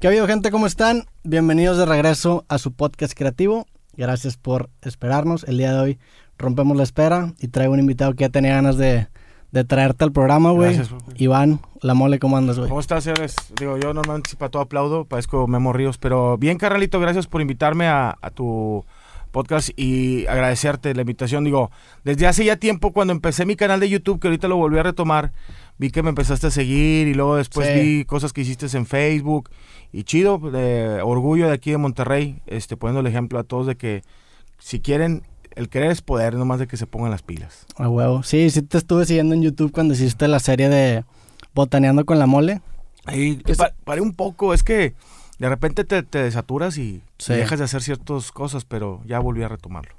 ¿Qué ha habido, gente? ¿Cómo están? Bienvenidos de regreso a su podcast creativo. Gracias por esperarnos. El día de hoy rompemos la espera y traigo un invitado que ya tenía ganas de, de traerte al programa, güey. Gracias, güey. Iván, la mole, ¿cómo andas, güey? ¿Cómo estás, señores? Digo, yo normalmente para todo aplaudo, parezco Memo Ríos, pero bien, carnalito, gracias por invitarme a, a tu podcast y agradecerte la invitación. Digo, desde hace ya tiempo, cuando empecé mi canal de YouTube, que ahorita lo volví a retomar, vi que me empezaste a seguir y luego después Sí. vi cosas que hiciste en Facebook y chido, de orgullo de aquí de Monterrey, este, poniendo el ejemplo a todos de que si quieren, el querer es poder, nomás de que se pongan las pilas. A huevo. Sí, sí te estuve siguiendo en YouTube cuando hiciste la serie de Botaneando con la mole. Ahí Es- pa- paré un poco, es que de repente te, te desaturas y, Sí. y dejas de hacer ciertas cosas, pero ya volví a retomarlo.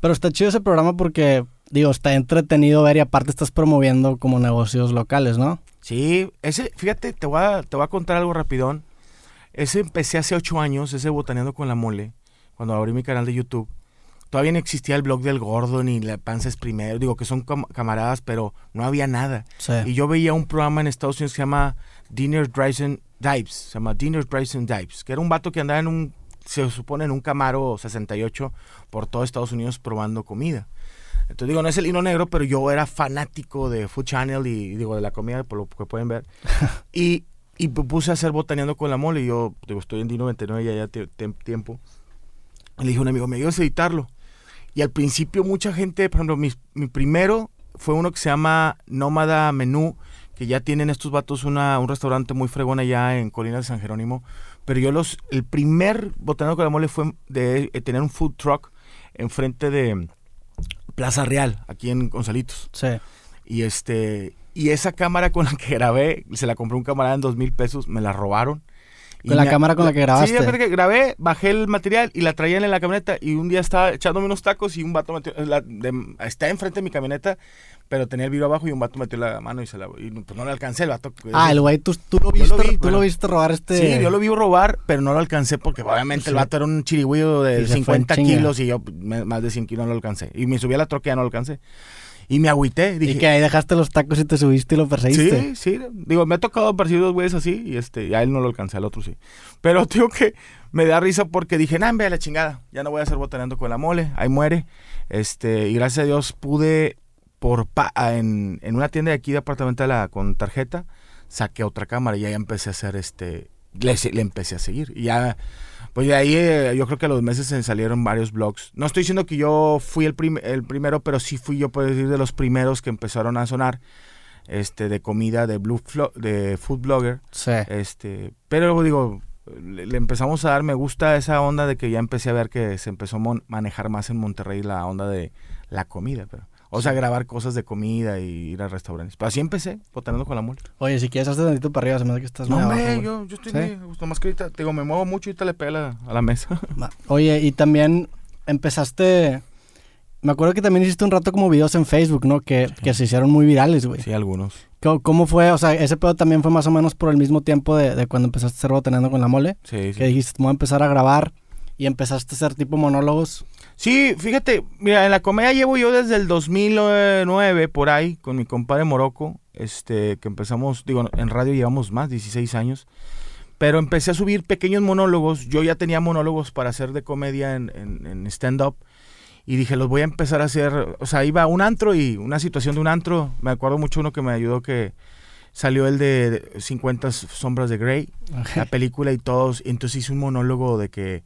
Pero está chido ese programa porque, digo, está entretenido ver y aparte estás promoviendo como negocios locales, ¿no? Sí, ese, fíjate, te voy a, te voy a contar algo rapidón. Ese empecé hace ocho años, ese botaneando con la mole, cuando abrí mi canal de YouTube. Todavía no existía el blog del gordo ni la panza es primero, digo que son cam- camaradas, pero no había nada. Sí. Y yo veía un programa en Estados Unidos que se llama Dinner Drives and Dives. Se llama Dinner Drives and Dives. Que era un vato que andaba en un, se supone, en un Camaro 68 por todo Estados Unidos probando comida. Entonces digo, no es el hino negro, pero yo era fanático de Food Channel y digo, de la comida, por lo que pueden ver. y, y puse a hacer botaneando con la mole. Y yo digo, estoy en D99 ya, ya tiempo. Y le dije a un amigo, me ayudas a editarlo. Y al principio mucha gente, por ejemplo, mis- mi, primero fue uno que se llama Nómada Menú, que ya tienen estos vatos una, un restaurante muy fregón allá en Colinas de San Jerónimo. Pero yo los, el primer botaneando con la mole fue de eh, tener un food truck enfrente de Plaza Real, aquí en Gonzalitos. Sí. Y este, y esa cámara con la que grabé, se la compré un camarada en dos mil pesos, me la robaron. Y Con la me- cámara con la que grabaste. Sí, yo creo que grabé, bajé el material y la traían en la camioneta. Y un día estaba echándome unos tacos y un vato metió. la- de- está enfrente de mi camioneta, pero tenía el vidrio abajo y un vato metió la mano y se la. Y pues no le alcancé el vato. Ah, el güey, tú, tú lo viste, lo vi, tú lo viste robar este... Sí, yo lo vi robar, pero no lo alcancé porque obviamente Sí. el vato era un chirigüillo Y de se fue en 50 chinga. kilos y yo me- más de 100 kilos no lo alcancé. Y me subí a la troca y ya no lo alcancé. Y me agüité. Dije, Y que ahí dejaste los tacos y te subiste y lo perseguiste. Sí, sí. Digo, me ha tocado percibir dos güeyes así y este, y a él no lo alcancé, al otro sí. Pero digo que me da risa porque dije, nah, ve a la chingada, ya no voy a estar botaneando con la mole, ahí muere. Este, y gracias a Dios pude por pa- en, en una tienda de aquí de apartamento la, con tarjeta, saqué otra cámara y ahí empecé a hacer este, le, le empecé a seguir. Y ya, pues de ahí eh, yo creo que a los meses se salieron varios blogs. No estoy diciendo que yo fui el, prim- el primero, pero sí fui yo, puedo decir, de los primeros que empezaron a sonar este de comida de blue de food blogger Sí. este pero digo le, le empezamos a dar me gusta esa onda de que ya empecé a ver que se empezó a manejar más en Monterrey la onda de la comida pero o sea grabar cosas de comida y ir a restaurantes pero así empecé botaneando con la mole Oye, si quieres, hazte tantito para arriba, se me hace que estás no hombre yo, yo estoy ¿Sí? gusto más que ahorita te digo me muevo mucho y ahorita le pega a la, mesa. Oye, y también empezaste... Me acuerdo que también hiciste un rato como videos en Facebook, ¿no? Que, que se hicieron muy virales, güey. sí algunos ¿Cómo, cómo fue? O sea, ese pedo también fue más o menos por el mismo tiempo de, de cuando empezaste a hacer botaneando con la mole. sí, sí. Que dijiste, voy a empezar a grabar y empezaste a hacer tipo monólogos. Sí, fíjate, mira, en la comedia llevo yo desde el 2009 por ahí con mi compadre Morocco, este, que empezamos, digo, en radio llevamos más, 16 años, pero empecé a subir pequeños monólogos, yo ya tenía monólogos para hacer de comedia en, en- en stand-up, y dije, los voy a empezar a hacer, o sea, iba a un antro y una situación de un antro, me acuerdo mucho uno que me ayudó que salió el de de 50 sombras de Grey, la película y todos. y entonces hice un monólogo de que,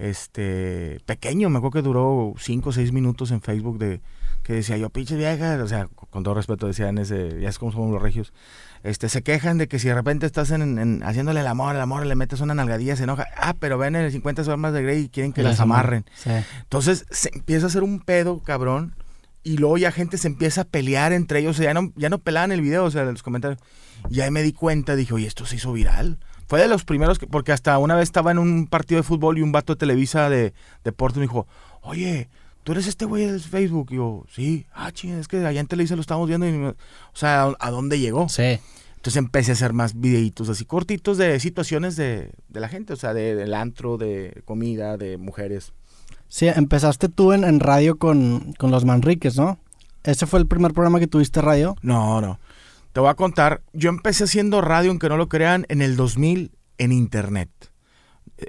este, pequeño, me acuerdo que duró 5 o 6 minutos en Facebook de que decía yo, pinches viejas, o sea, con todo respeto decía en ese, ya es como somos los regios, este, se quejan de que si de repente estás en, en- haciéndole el amor, el amor, le metes una nalgadilla, se enoja, ah, pero ven en el 50 sombras de Grey y quieren que Y las amarren. Sí. Entonces se empieza a hacer un pedo, cabrón. Y luego ya gente se empieza a pelear entre ellos. O sea, ya no, ya no pelaban el video, o sea, en los comentarios. Y ahí me di cuenta, dije, oye, esto se hizo viral. Fue de los primeros, que, porque hasta una vez estaba en un partido de fútbol y un vato de Televisa de deporte me dijo, oye, ¿tú eres este güey de Facebook? Y yo, sí. Ah, ching, es que allá en Televisa lo estamos viendo. Y me- o sea, ¿a, a dónde llegó? Sí. Entonces empecé a hacer más videitos así cortitos de situaciones de, de la gente, o sea, de, del antro, de comida, de mujeres. Sí, empezaste tú en, en radio con, con los Manriques, ¿no? ¿Ese fue el primer programa que tuviste radio? No, no. Te voy a contar, yo empecé haciendo radio, aunque no lo crean, en el 2000 en internet.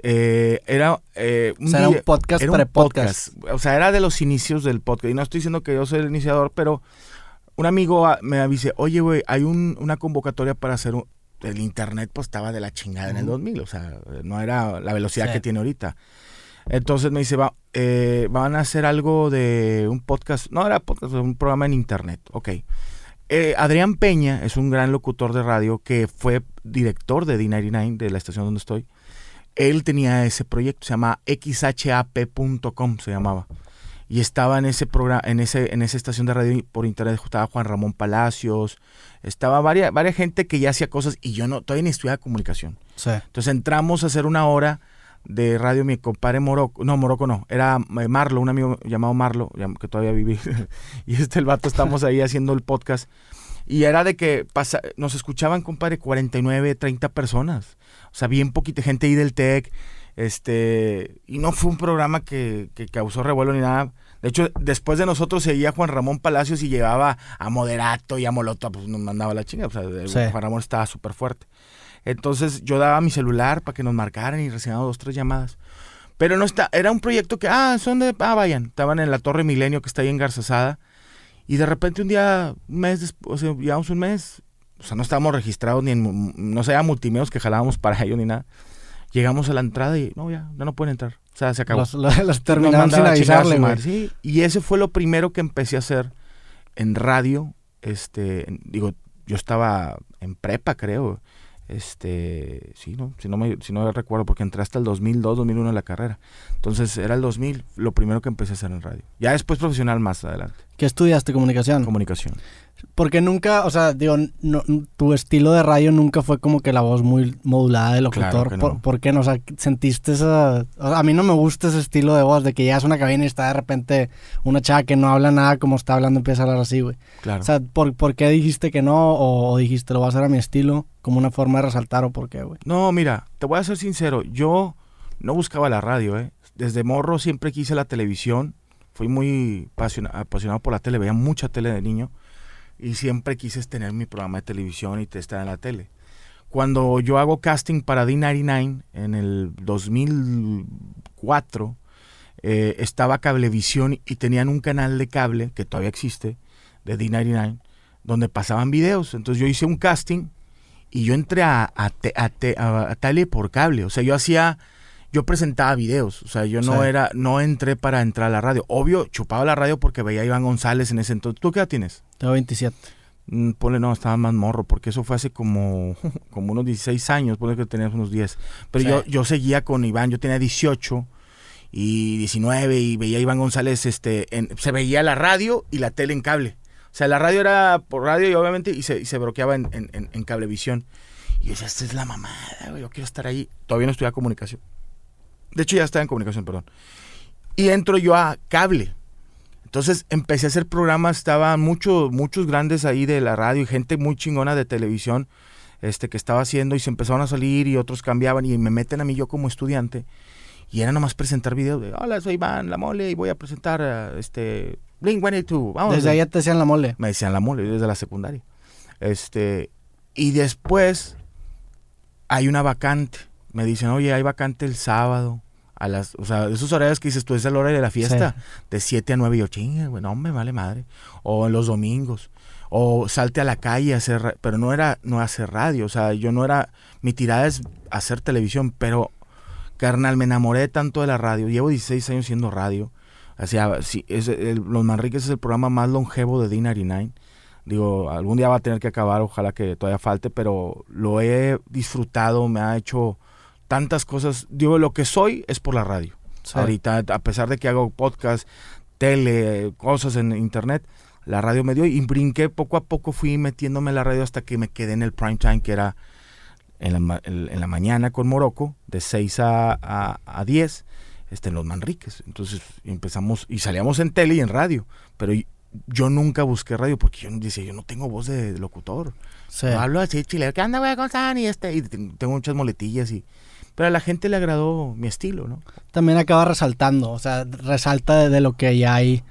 Eh, era eh, un, o sea, era un podcast era un podcast. O sea, era de los inicios del podcast. Y no estoy diciendo que yo soy el iniciador, pero un amigo me avise, oye, güey, hay un, una convocatoria para hacer un, el internet, pues estaba de la chingada en el 2000. O sea, no era la velocidad Sí. que tiene ahorita. Entonces me dice, va, eh, van a hacer algo de un podcast. No era podcast, un programa en internet. Ok. Eh, Adrián Peña es un gran locutor de radio que fue director de D99, de la estación donde estoy. Él tenía ese proyecto, se llama xhap.com, se llamaba. Y estaba en ese programa, en ese, en esa estación de radio por internet, estaba Juan Ramón Palacios, estaba varias, varias gente que ya hacía cosas y yo no, todavía ni estudiaba comunicación. Sí. Entonces entramos a hacer una hora de radio, mi compadre Morocco, no, Morocco no, era eh, Marlo, un amigo llamado Marlo, que todavía viví, y este el vato, estamos ahí haciendo el podcast, y era de que pasa, nos escuchaban, compadre, 49, 30 personas, o sea, bien poquita gente ahí del TEC, este, y no fue un programa que, que causó revuelo ni nada. De hecho, después de nosotros seguía Juan Ramón Palacios y llevaba a Moderato y a Molotov, pues nos mandaba la chinga, o sea, Sí. Juan Ramón estaba súper fuerte. Entonces yo daba mi celular para que nos marcaran y recibíamos dos, tres llamadas. Pero no está, era un proyecto que, ah, son de, ah, vayan, estaban en la Torre Milenio que está ahí en Garzazada. Y de repente un día, un mes después, o sea, llevamos un mes, o sea, no estábamos registrados ni en, no sé, era multimedios que jalábamos para ello ni nada. Llegamos a la entrada y, no, ya, ya no pueden entrar. O sea, se acabó. Los, los- los terminaron sin a a avisarle, güey. sí. Y ese fue lo primero que empecé a hacer en radio. Este, digo, yo estaba en prepa, creo. Este, sí, no, si no me, si no recuerdo, porque entré hasta el 2002, 2001 en la carrera. Entonces era el 2000 lo primero que empecé a hacer en radio. Ya después profesional más adelante, ¿Qué estudiaste comunicación? comunicación. Porque nunca, o sea, digo, no- tu estilo de radio nunca fue como que la voz muy modulada de locutor. Claro no. ¿Por, por qué no? O sea, sentiste esa... o sea, a mí no me gusta ese estilo de voz, de que llegas a una cabina y está de repente una chava que no habla nada como está hablando empieza a hablar así, güey. Claro. O sea, ¿por, por qué dijiste que no? O, o dijiste, lo voy a hacer a mi estilo, como una forma de resaltar o por qué, güey? No, mira, te voy a ser sincero, yo no buscaba la radio, ¿eh? Desde morro siempre quise la televisión, fui muy apasiona- apasionado por la tele, veía mucha tele de niño y siempre quise tener mi programa de televisión y estar en la tele. Cuando yo hago casting para D99 en el 2004, eh, estaba Cablevisión y tenían un canal de cable que todavía existe, de D99, donde pasaban videos. Entonces yo hice un casting y yo entré a, te- a tele por cable. O sea, yo hacía, yo presentaba videos. O sea, yo no Sí. era, no entré para entrar a la radio. Obvio, chupaba la radio porque veía a Iván González en ese entonces. ¿Tú qué edad tienes? Tengo 27. Mm, Ponle, no, estaba más morro, porque eso fue hace como, como unos 16 años, ponle que tenías unos 10. Pero Sí. yo, yo seguía con Iván, yo tenía 18 y 19 y veía a Iván González, este, en- se veía la radio y la tele en cable. O sea, la radio era por radio y obviamente y se, y se bloqueaba en, en, en- en cablevisión. Y yo decía, esta es la mamada, güey, yo quiero estar ahí. Todavía no estudiaba comunicación. De hecho, ya estaba en comunicación, perdón. Y entro yo a cable. Entonces empecé a hacer programas, estaban muchos, muchos grandes ahí de la radio y gente muy chingona de televisión este, que estaba haciendo y se empezaron a salir y otros cambiaban y me meten a mí yo como estudiante y era nomás presentar videos de, hola, soy Iván La Mole y voy a presentar a, este, Blink-182, vamos. Desde ya te decían la mole. Me decían La Mole desde la secundaria. Este, y después hay una vacante. Me dicen, oye, hay vacante el sábado. A las, o sea, esos horarios que dices tú, es el horario de la fiesta, de 7 a 9. Y yo, chinga, güey, no me vale madre. O en los domingos. O salte a la calle a hacer, pero no era no hacer radio. O sea, yo no era, mi tirada es hacer televisión, pero carnal, me enamoré tanto de la radio. Llevo 16 años siendo radio. O sea, sí, es el- Los Manriques es el programa más longevo de D99. Digo, algún día va a tener que acabar, ojalá que todavía falte, pero lo he disfrutado, me ha hecho tantas cosas. Digo, lo que soy es por la radio. Sí. Ahorita, a pesar de que hago podcast, tele, cosas en internet, la radio me dio y brinqué poco a poco, fui metiéndome en la radio hasta que me quedé en el prime time, que era en la, en mañana con Morocco, de 6 a, a, a 10, este, en los Manriques. Entonces empezamos y salíamos en tele y en radio, pero yo nunca busqué radio porque yo decía, yo no tengo voz de locutor. Sí. No hablo así chileno, ¿qué anda, güey, con Y este, y ten- tengo muchas moletillas y... Pero a la gente le agradó mi estilo, ¿no? También acaba resaltando, o sea, resalta de, lo que ya hay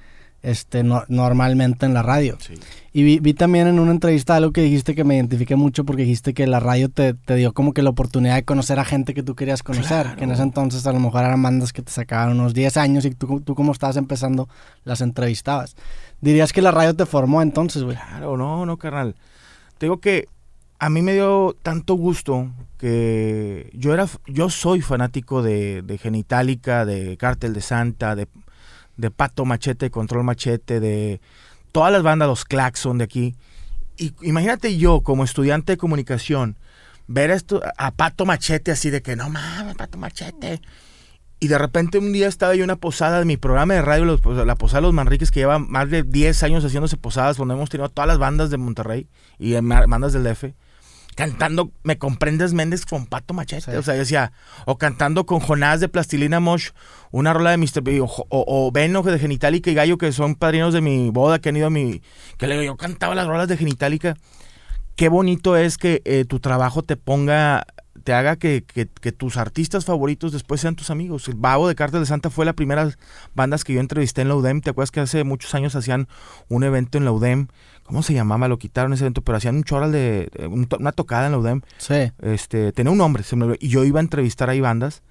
este, no- normalmente en la radio. Sí. Y vi, vi también en una entrevista algo que dijiste que me identifiqué mucho porque dijiste que la radio te, te dio como que la oportunidad de conocer a gente que tú querías conocer. Claro. Que en ese entonces a lo mejor eran bandas que te sacaban unos 10 años y tú, tú como estabas empezando las entrevistabas. Dirías que la radio te formó entonces, güey. Claro, no, no, carnal. Te digo que a mí me dio tanto gusto que yo era, yo soy fanático de, de Genitalica, de Cártel de Santa, de, de Pato Machete, Control Machete, de todas las bandas, los Claxon de aquí. Y imagínate yo, como estudiante de comunicación, ver esto a Pato Machete así de que no mames, Pato Machete. Y de repente un día estaba yo en una posada de mi programa de radio, pues, la Posada de los Manriques, que lleva más de 10 años haciéndose posadas, donde hemos tenido todas las bandas de Monterrey y bandas del DF, cantando Me comprendes Méndez con Pato Machete. Sí. O sea, yo decía, o cantando con Jonás de Plastilina Mosh, una rola de Mr. B, o, o, o Beno de Genitalica y Gallo, que son padrinos de mi boda, que han ido a mi. que le digo, yo cantaba las rolas de Genitalica. Qué bonito es que eh, tu trabajo te ponga te haga que, que- que tus artistas favoritos después sean tus amigos. El Babo de Cartel de Santa fue la primera bandas que yo entrevisté en la UDEM. ¿Te acuerdas que hace muchos años hacían un evento en la UDEM? ¿Cómo se llamaba? Lo quitaron ese evento, pero hacían un choral de una tocada en la UDEM. Sí. Este, tenía un nombre, se me y yo iba a entrevistar ahí bandas,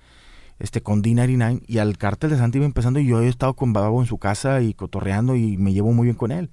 este, con D99, y al Cartel de Santa iba empezando, y yo he estado con Babo en su casa y cotorreando, y me llevo muy bien con él.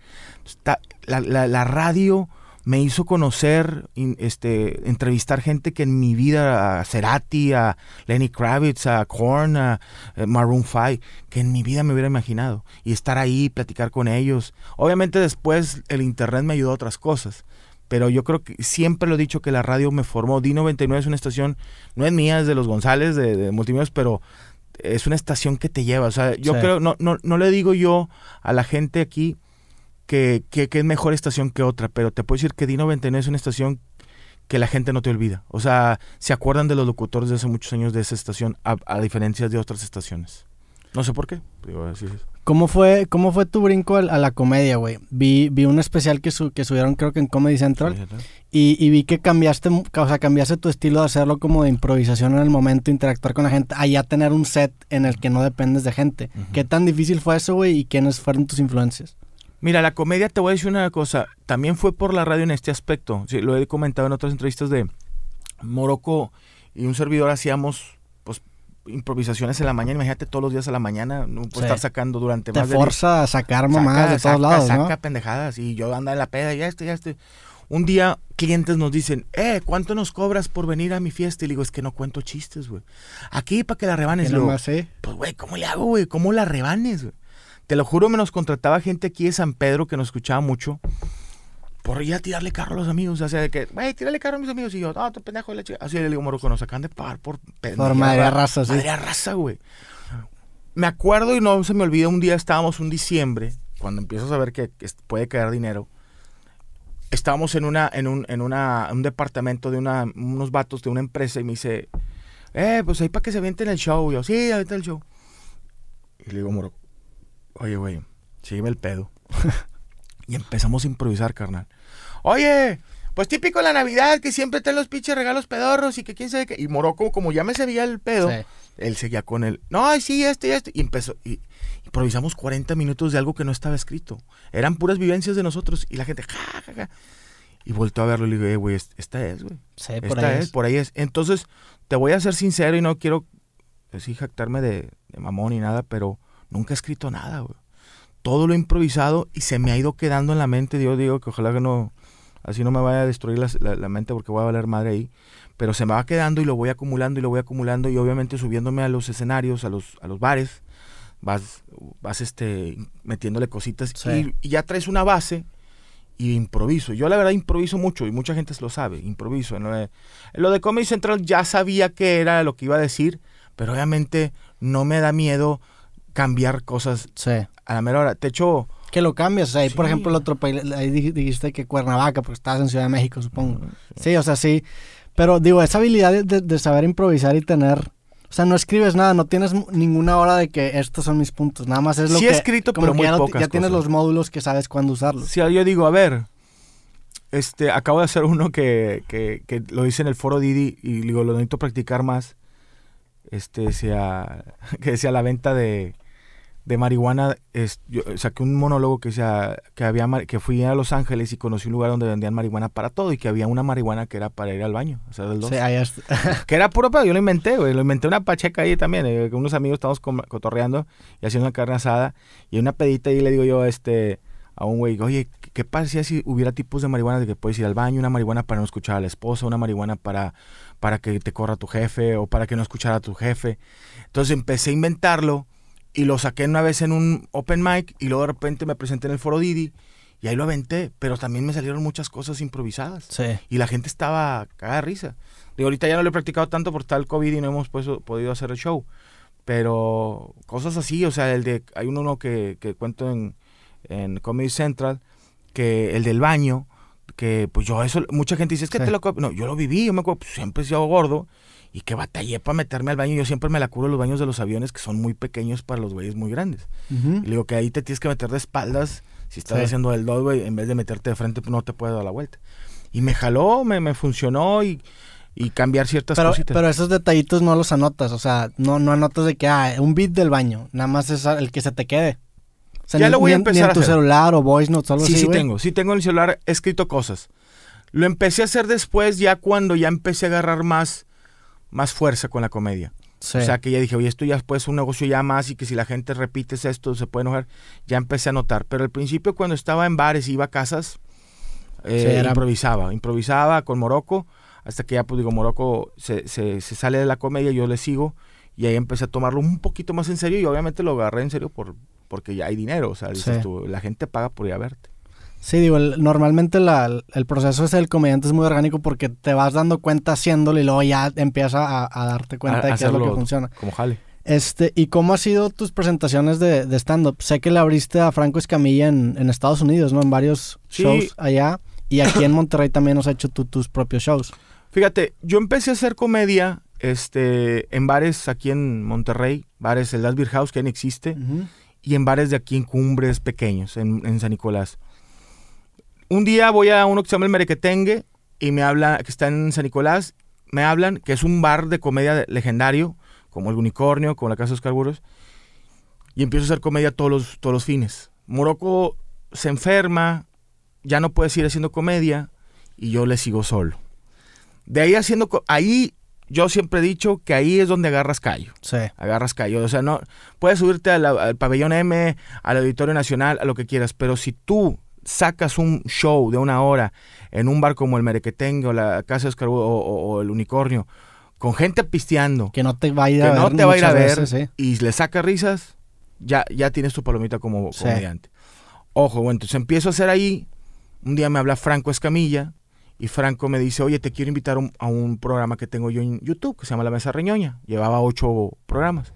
Está- la, la- la radio me hizo conocer, este, entrevistar gente que en mi vida, a Cerati, a Lenny Kravitz, a Korn, a eh, Maroon 5, que en mi vida me hubiera imaginado. Y estar ahí, platicar con ellos. Obviamente después el internet me ayudó a otras cosas. Pero yo creo que siempre lo he dicho que la radio me formó. D99 es una estación, no es mía, es de los González, de, de Multimedios, pero es una estación que te lleva. O sea, yo Sí. creo, no, no, no le digo yo a la gente aquí que, que, que es mejor estación que otra, pero te puedo decir que D99 es una estación que la gente no te olvida. O sea, se acuerdan de los locutores de hace muchos años de esa estación, a, a diferencia de otras estaciones. No sé por qué. Digo, así es. ¿Cómo fue, cómo fue tu brinco a, la comedia, güey? Vi, vi un especial que, su- que subieron creo que en Comedy Central y, y vi que cambiaste, o sea, cambiaste tu estilo de hacerlo como de improvisación en el momento, interactuar con la gente, a ya tener un set en el que no dependes de gente. ¿Qué tan difícil fue eso, güey? ¿Y quiénes fueron tus influencias? Mira, la comedia, te voy a decir una cosa, también fue por la radio en este aspecto. Sí, lo he comentado en otras entrevistas de Morocco y un servidor hacíamos pues improvisaciones en la mañana, imagínate todos los días a la mañana, no puedo Sí. estar sacando durante Te más de a sacar mamadas Saca, de todos saca, lados, ¿no? Saca pendejadas y yo andaba en la peda y este, ya este. Un día clientes nos dicen, eh, ¿cuánto nos cobras por venir a mi fiesta? Y le digo, es que no cuento chistes, güey. Aquí para que la rebanes. Nomás, sí. pues, güey, ¿cómo le hago, güey? ¿Cómo la rebanes, güey? Te lo juro, me nos contrataba gente aquí de San Pedro que nos escuchaba mucho por ir a tirarle carro a los amigos. O sea, de que, güey, tírale carro a mis amigos. Y yo, no, tu pendejo de la chica. Así le digo, Morocco, nos acaban de pagar por Por madre raza, sí. Madre raza, güey. Me acuerdo y no se me olvida, un día estábamos un diciembre, cuando empiezo a saber que, que puede caer dinero. Estábamos en una, en un, en una, un departamento de una, unos vatos de una empresa y me dice, eh, pues ahí para que se avienten el show. Y yo, sí, avienta el show. Y le digo, Moro, oye, güey, sígueme el pedo. y empezamos a improvisar, carnal. Oye, pues típico la Navidad, que siempre traen los pinches regalos pedorros y que quién sabe qué. Y Morocco, como ya me sabía el pedo, Sí. él seguía con él. No, sí, este y este. Y empezó. Y improvisamos 40 minutos de algo que no estaba escrito. Eran puras vivencias de nosotros. Y la gente, ja, ja, ja. Y volteó a verlo y le digo, eh, güey, es- esta es, güey. Sí, por Esta ahí es, es. por ahí es. Entonces, te voy a ser sincero y no quiero así jactarme de, de mamón ni nada, pero nunca he escrito nada, güey. Todo lo he improvisado y se me ha ido quedando en la mente. Yo digo que ojalá que no, así no me vaya a destruir la, la- la mente porque voy a valer madre ahí. Pero se me va quedando y lo voy acumulando y lo voy acumulando y obviamente subiéndome a los escenarios, a los, a los bares, vas, vas este, metiéndole cositas Sí. y, y ya traes una base y improviso. Yo la verdad improviso mucho y mucha gente lo sabe, improviso. En lo de, en lo de Comedy Central ya sabía que era lo que iba a decir, pero obviamente no me da miedo cambiar cosas Sí. a la mera hora. Te echo... Que lo cambias. O sea, ahí, por Sí. ejemplo, el otro país, ahí dij- dijiste que Cuernavaca, porque estabas en Ciudad de México, supongo. Sí, o sea, sí. Pero digo, esa habilidad de, saber improvisar y tener. O sea, no escribes nada, no tienes ninguna hora de que estos son mis puntos. Nada más es lo Sí que. he escrito, como pero que muy ya, pocas ya tienes cosas. los módulos que sabes cuándo usarlos. Si yo digo, a ver, este, acabo de hacer uno que, que, que lo hice en el foro Didi y digo, lo necesito practicar más. Este decía, que decía la venta de, de marihuana, es, yo saqué un monólogo que, sea, que, había, que fui a Los Ángeles y conocí un lugar donde vendían marihuana para todo y que había una marihuana que era para ir al baño, o sea, del dos. Sí, Que era puro pedo, yo lo inventé, güey. Lo inventé una pacheca ahí también. eh, con unos amigos estábamos cotorreando y haciendo una carne asada. Y una pedita y le digo yo este, a un güey, oye, ¿qué- ¿qué pasaría si hubiera tipos de marihuana de que puedes ir al baño? Una marihuana para no escuchar a la esposa, una marihuana para, para que te corra tu jefe o para que no escuchara a tu jefe. Entonces empecé a inventarlo y lo saqué una vez en un open mic y luego de repente me presenté en el foro Didi y ahí lo aventé. Pero también me salieron muchas cosas improvisadas Sí. y la gente estaba cagada de risa. Digo, ahorita ya no lo he practicado tanto por el COVID y no hemos pues, podido hacer el show. Pero cosas así, o sea, el de, hay uno no, que, que cuento en, en Comedy Central, que el del baño, que pues yo eso, mucha gente dice, es que Sí. te lo... co-". No, yo lo viví, yo me acuerdo, pues, siempre he sido gordo y que batallé para meterme al baño. Yo siempre me la curo los baños de los aviones que son muy pequeños para los güeyes muy grandes. Y le digo que ahí te tienes que meter de espaldas. Si estás Sí. haciendo el dos, güey, en vez de meterte de frente, pues no te puedes dar la vuelta. Y me jaló, me, me funcionó y, y cambiar ciertas Pero, cositas. pero esos detallitos no los anotas, o sea, no, no anotas de que, ah, un beat del baño, nada más es el que se te quede. O sea, Ya ni, lo voy a en- ni empezar en a tu hacer. celular o voice notes algo sí, así, sí güey. tengo. Sí tengo en el celular escrito cosas. Lo empecé a hacer después, ya cuando ya empecé a agarrar más, más fuerza con la comedia. Sí. O sea, que ya dije, oye, esto ya puede ser un negocio ya más y que si la gente repite esto se puede enojar. Ya empecé a notar. Pero al principio cuando estaba en bares y iba a casas, eh, Sí, era- improvisaba. Improvisaba con Morocco hasta que ya, pues digo, Morocco se, se, se sale de la comedia, yo le sigo y ahí empecé a tomarlo un poquito más en serio y obviamente lo agarré en serio por, porque ya hay dinero. O sea, dices Sí. tú, la gente paga por ir a verte. Sí, digo, el- normalmente la- el proceso ese del comediante es muy orgánico porque te vas dando cuenta haciéndolo y luego ya empiezas a, a darte cuenta A- de qué es lo que funciona. Como jale. Este, ¿y cómo han sido tus presentaciones de, de stand-up? Sé que le abriste a Franco Escamilla en, en Estados Unidos, ¿no? En varios Sí. shows allá. Y aquí en Monterrey también has hecho tú tus propios shows. Fíjate, yo empecé a hacer comedia este, en bares aquí en Monterrey, bares, el Das Beer House, que ya no existe, y en bares de aquí en Cumbres pequeños, en, en San Nicolás. Un día voy a uno que se llama el Merequetengue y me habla, que está en San Nicolás, me hablan que es un bar de comedia legendario, como el Unicornio, como la Casa de Oscar Burgos, y empiezo a hacer comedia todos los, todos los fines. Morocco se enferma, ya no puede seguir haciendo comedia, y yo le sigo solo. De ahí haciendo, ahí yo siempre he dicho que ahí es donde agarras callo Sí. agarras callo. O sea, no puedes subirte la- al pabellón M, al Auditorio Nacional, a lo que quieras, pero si tú sacas un show de una hora en un bar como el Merequetengue o la Casa de Oscar o, o- o el Unicornio, con gente pisteando, Que no te va a ir que a ver no te va a ir a muchas ver veces, sí. y le saca risas, ya, ya tienes tu palomita como Sí. comediante. Ojo, bueno, entonces empiezo a hacer ahí. Un día me habla Franco Escamilla y Franco me dice, oye, te quiero invitar a un, a un programa que tengo yo en YouTube que se llama La Mesa Reñoña. Llevaba ocho programas.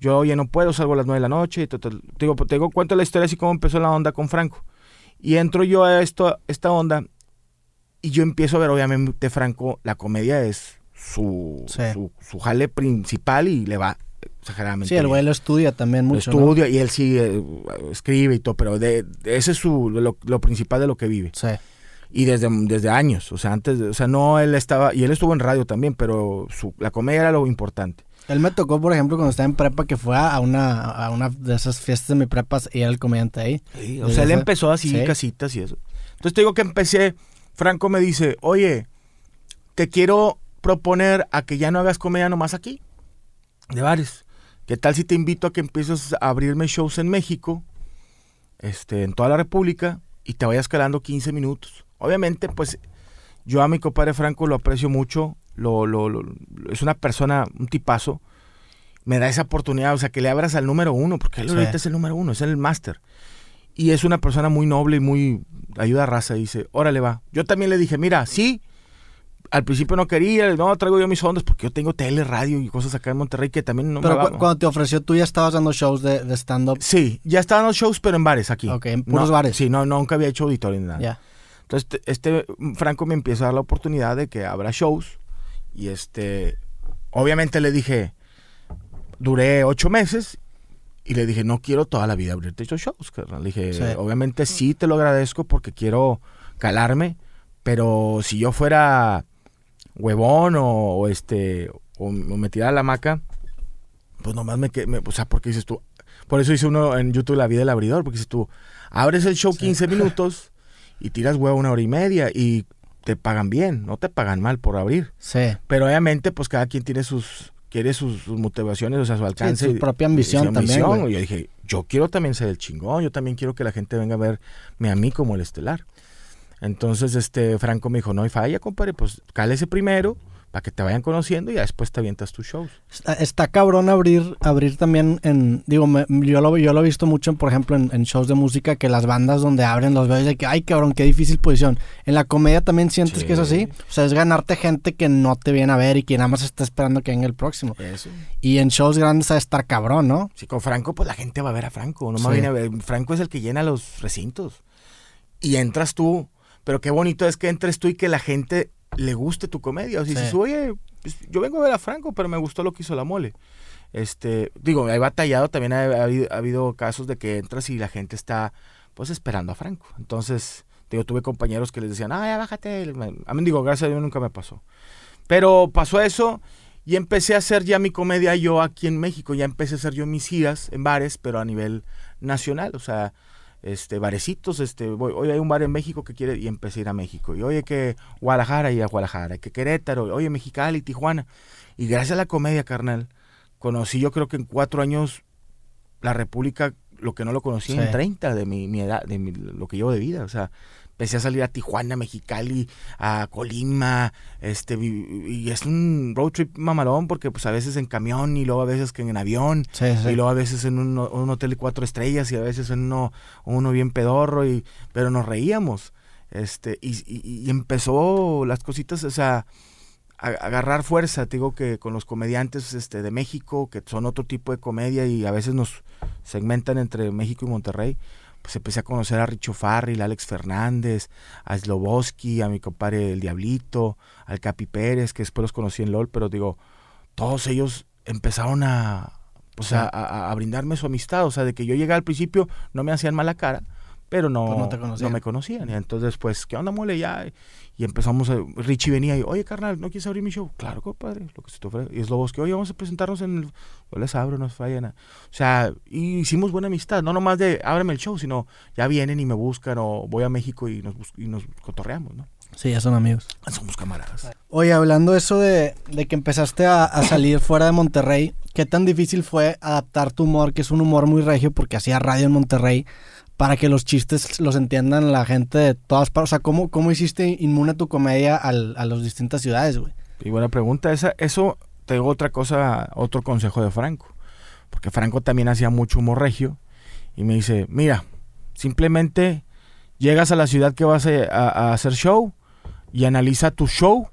Yo, oye, no puedo, salgo a las nueve de la noche. y. Te digo, te digo, cuento la historia así como empezó la onda con Franco. Y entro yo a esto, esta onda y yo empiezo a ver, obviamente, Franco, la comedia es su, Sí. su, su jale principal y le va exageradamente Sí, el güey lo estudia también Lo mucho, ¿no? estudia y él sí eh, escribe y todo, pero de, de- ese es su, lo, lo principal de lo que vive. Sí. Y desde, desde años, o sea, antes, de- o sea, no él estaba, y él estuvo en radio también, pero su, la comedia era lo importante. Él me tocó, por ejemplo, cuando estaba en prepa, que fue a una, a una de esas fiestas de mi prepa y era el comediante ahí. o Desde sea, él empezó así, sí. casitas y eso. Entonces te digo que empecé, Franco me dice, oye, te quiero proponer a que ya no hagas comedia nomás aquí, de bares. ¿Qué tal si te invito a que empieces a abrirme shows en México, este, en toda la República, y te vayas calando 15 minutos? Obviamente, pues yo a mi compadre Franco lo aprecio mucho, lo, lo- lo- es una persona, un tipazo, me da esa oportunidad, o sea, que le abras al número uno, porque él Sí. ahorita es el número uno, es el máster. Y es una persona muy noble y muy ayuda a raza. Dice, órale va. Yo también le dije, mira, sí, al principio no quería, no, traigo yo mis ondas porque yo tengo tele, radio y cosas acá en Monterrey que también no Pero me cu- va- cuando te ofreció, tú ya estabas dando shows de, de stand-up. Sí, ya estaban los shows, pero en bares aquí. Ok, en puros No, bares. Sí, no, nunca había hecho auditorio ni nada. Ya. Entonces, te- este mm, Franco me empieza a dar la oportunidad de que abra shows. Y este, obviamente le dije, duré ocho meses. Y le dije, no quiero toda la vida abrirte esos shows. carnal. Le dije, Sí. obviamente sí te lo agradezco porque quiero calarme. Pero si yo fuera huevón o, o este, o, o me tirara la hamaca, pues nomás me, me- o sea, porque dices tú, Por eso hice uno en YouTube La vida del abridor, porque si tú abres el show 15 minutos y tiras huevo una hora y media y te pagan bien, no te pagan mal por abrir. Sí. Pero obviamente, pues cada quien tiene sus, quiere sus, sus motivaciones, o sea, su alcance. su propia ambición su también, ambición. Y yo dije, yo quiero también ser el chingón, yo también quiero que la gente venga a verme a mí como el estelar. Entonces, este, Franco me dijo, no hay falla, compadre, pues cálese primero para que te vayan conociendo y ya después te avientas tus shows. Está, está cabrón abrir, abrir también en, digo, me- yo, lo, yo lo he visto mucho, por ejemplo, en, en shows de música, que las bandas donde abren los veo y de que, ay, cabrón, qué difícil posición. En la comedia también sientes Sí. que es así. O sea, es ganarte gente que no te viene a ver y que nada más está esperando que venga el próximo. Eso. Y en shows grandes a estar cabrón, ¿no? Sí, con Franco, pues la gente va a ver a Franco. No Sí. más viene a ver. Franco es el que llena los recintos. Y entras tú. Pero qué bonito es que entres tú y que la gente le guste tu comedia. O sea, Sí. dices, oye, pues, yo vengo a ver a Franco, pero me gustó lo que hizo la mole. Este, digo, he batallado, también ha, ha habido, ha habido casos de que entras y la gente está, pues, esperando a Franco. Entonces, digo, tuve compañeros que les decían, ah, ya bájate. A mí, digo, gracias a Dios nunca me pasó. Pero pasó eso y empecé a hacer ya mi comedia yo aquí en México. Ya empecé a hacer yo mis giras en bares, pero a nivel nacional. O sea, este, barecitos, este, voy, hoy hay un bar en México que quiere y empecé a ir a México. Y oye que Guadalajara y a Guadalajara, que Querétaro, oye Mexicali, Tijuana. Y gracias a la comedia, carnal, conocí yo creo que en cuatro años la República, lo que no lo conocí Sí. en 30 de mi, mi edad, de mi- lo que llevo de vida. O sea, empecé a salir a Tijuana, Mexicali, a Colima, este, y es un road trip mamalón porque pues a veces en camión y luego a veces que en avión. Sí, sí. Y luego a veces en un, un hotel de cuatro estrellas y a veces en uno, uno bien pedorro, y, pero nos reíamos. Este, y, y- y empezó las cositas, o sea, a, a agarrar fuerza, te digo que con los comediantes este, de México, que son otro tipo de comedia y a veces nos segmentan entre México y Monterrey, pues empecé a conocer a Richo Farrell, a Alex Fernández, a Sloboski, a mi compadre El Diablito, al Capi Pérez, que después los conocí en LOL, pero digo, todos ellos empezaron a, sea, a, a brindarme su amistad, o sea, de que yo llegué al principio, no me hacían mala cara, pero no, Pues no te no conocían. me conocían. Y entonces, pues, ¿qué onda, mole? Ya. Y empezamos, a, Richie venía y, oye, carnal, ¿no quieres abrir mi show? Claro, compadre, lo que se te ofrece. Y es lo que oye, vamos a presentarnos en el... Yo les abro, no fallan. O sea, y hicimos buena amistad, no nomás de ábreme el show, sino ya vienen y me buscan o voy a México y nos, y nos cotorreamos, ¿no? Sí, ya son amigos. Somos camaradas. Oye, hablando eso de, de que empezaste a, a salir fuera de Monterrey, ¿qué tan difícil fue adaptar tu humor, que es un humor muy regio porque hacía radio en Monterrey, para que los chistes los entiendan la gente de todas partes? O sea, ¿cómo, cómo hiciste inmune tu comedia al- a las distintas ciudades, güey? Y buena pregunta. Esa, eso te digo otra cosa, otro consejo de Franco. Porque Franco también hacía mucho humor regio. Y me dice, mira, simplemente llegas a la ciudad que vas a, a- hacer show y analiza tu show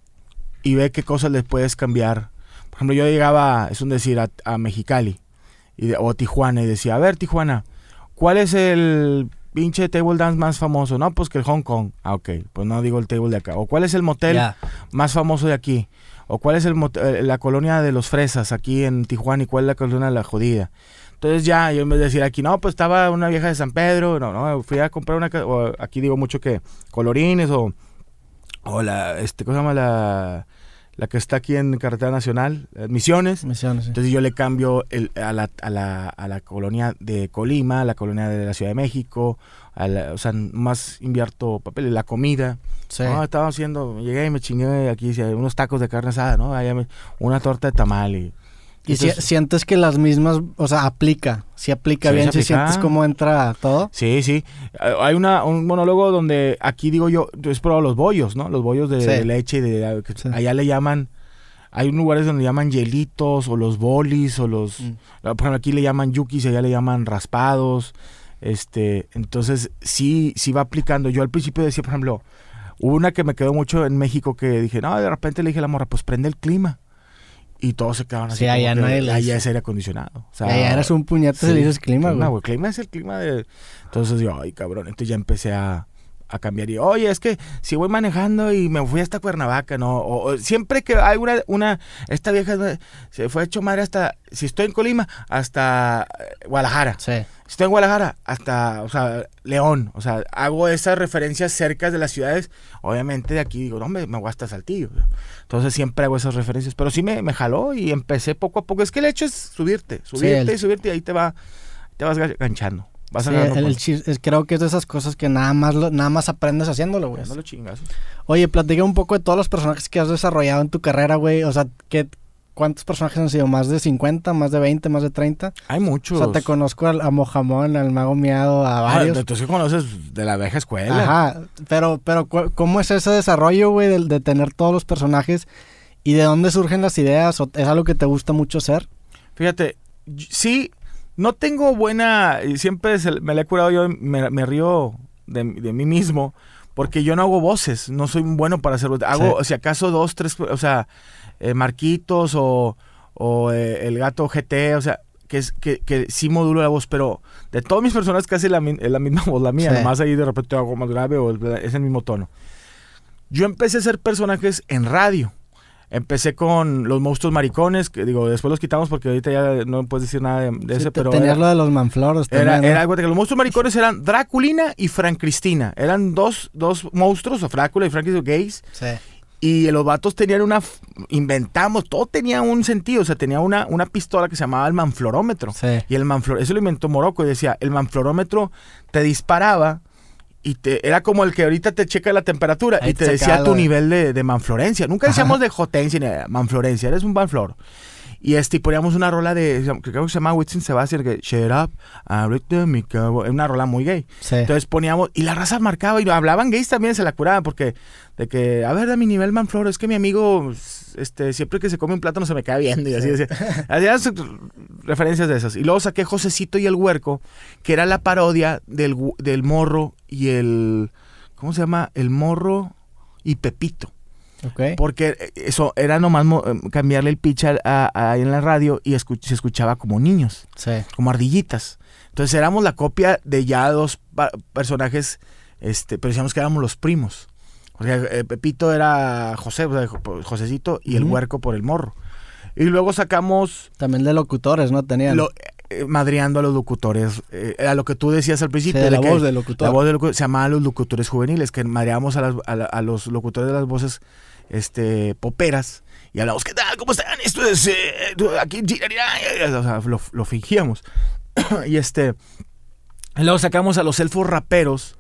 y ve qué cosas le puedes cambiar. Por ejemplo, yo llegaba, es un decir, a, a Mexicali y de- o Tijuana y decía, a ver, Tijuana, ¿cuál es el pinche table dance más famoso? No, pues que el Hong Kong. Ah, ok, pues no digo el table de acá. ¿O cuál es el motel más famoso de aquí? ¿O cuál es el mot- eh, la colonia de los fresas aquí en Tijuana y cuál es la colonia de la jodida? Entonces ya, yo en vez de decir aquí, no, pues estaba una vieja de San Pedro, no, no, fui a comprar una, o aquí digo mucho que colorines o, o la, este, ¿cómo se llama la, la que está aquí en Carretera Nacional? Eh, Misiones. Misiones, sí. Entonces yo le cambio el- a, la, a, la, a la colonia de Colima, a la colonia de la Ciudad de México, a la- o sea, más invierto papel, la comida. Sí. No, estaba haciendo, llegué y me chingué aquí unos tacos de carne asada, ¿no? Allá me- una torta de tamal y... y si- sientes que las mismas, o sea, aplica, si aplica bien, si sientes cómo entra todo. Sí, sí. Eh, Hay una, un monólogo donde aquí digo yo, he probado los bollos, ¿no? Los bollos de, Sí. de leche y de... Sí. Allá le llaman... Hay lugares donde llaman hielitos o los bolis o los... Mm. Por ejemplo, aquí le llaman yukis allá le llaman raspados. Este, entonces sí, sí va aplicando. Yo al principio decía, por ejemplo, hubo una que me quedó mucho en México que dije, no, de repente le dije a la morra, pues prende el clima. Y todos se quedaban así. Sí, allá que nadie le allá es aire acondicionado. O sea, ya eres un puñete si sí, le dices clima, güey. güey. Clima es el clima de. Entonces yo, ay, cabrón. Entonces ya empecé a, a cambiar. Y, oye, es que si voy manejando y me fui hasta Cuernavaca, ¿no? O, o siempre que hay una, una. Esta vieja se fue hecho madre hasta. Si estoy en Colima, hasta eh, Guadalajara. Sí. Si estoy en Guadalajara, hasta, o sea, León. O sea, hago esas referencias cerca de las ciudades. Obviamente de aquí digo, no, me, me voy hasta Saltillo. Entonces siempre hago esas referencias. Pero sí me, me jaló y empecé poco a poco. Es que el hecho es subirte, subirte el- y subirte y ahí te va te vas ganchando. Vas sí, el, creo que es de esas cosas que nada más nada más aprendes haciéndolo, güey. No lo chingas. Oye, platica un poco de todos los personajes que has desarrollado en tu carrera, güey. O sea, ¿qué, ¿cuántos personajes han sido? ¿Más de 50, más de 20, más de 30? Hay muchos. O sea, te conozco al, a Mojamón, al Mago Miado, a ah, varios. tú sí conoces de la vieja escuela. Ajá, pero, pero ¿cómo es ese desarrollo, güey, de, de tener todos los personajes? ¿Y de dónde surgen las ideas? ¿O ¿Es algo que te gusta mucho hacer? Fíjate, sí, no tengo buena, y siempre me la he curado yo, me, río de, mí mismo, porque yo no hago voces, no soy bueno para hacer voces. Hago, si acaso, dos, tres, o sea, eh, Marquitos o, eh, el gato GT, o sea, que, es, que, que sí modulo la voz, pero de todos mis personajes casi la, la misma voz, la mía, más ahí de repente hago más grave o es el mismo tono. Yo empecé a hacer personajes en radio. Empecé con los monstruos maricones, que digo, después los quitamos porque ahorita ya no puedes decir nada de, de ese, pero... Tenías lo de los manfloros Era, que los monstruos maricones eran Draculina y Fran Cristina. Eran dos, dos monstruos, o Frácula y Frank gays. Sí. Y los vatos tenían una... Inventamos, todo tenía un sentido. O sea, tenía una, una pistola que se llamaba el manflorómetro. Sí. Y el manflorómetro, eso lo inventó Morocco y decía, el manflorómetro te disparaba y te, era como el que ahorita te checa la temperatura y te decía tu nivel de, de, manflorencia. Nunca decíamos de jotencia ni de manflorencia, eres un manflor. Y este, y poníamos una rola de, creo que se llama Whitson Sebastian, que Shut Up, es una rola muy gay. Entonces poníamos, y la raza marcaba, y hablaban gays también, se la curaban, porque, de que, a ver, de mi nivel manflor, es que mi amigo, este, siempre que se come un plátano se me cae viendo, y así decía. Referencias de esas. Y luego saqué Josecito y el Huerco, que era la parodia del, del morro y el, ¿cómo se llama? El morro y Pepito. Porque eh, eso era nomás eh, cambiarle el pitch ahí en la radio y se escuchaba como niños, como ardillitas. Entonces éramos la copia de ya dos personajes, este, pero decíamos que éramos los primos. O sea, eh, Pepito era José, o sea, Josecito y el huerco por el morro. Y luego sacamos... También de locutores, ¿no? Tenían... madriando a los locutores. a lo que tú decías al principio. de la voz del locutor. La voz del locutor. Se llamaban los locutores juveniles, que madreamos a, a los locutores de las voces este, poperas y hablamos, ¿qué tal? ¿Cómo están? Esto es eh, aquí, o sea, lo, fingíamos. y este, luego sacamos a los elfos raperos,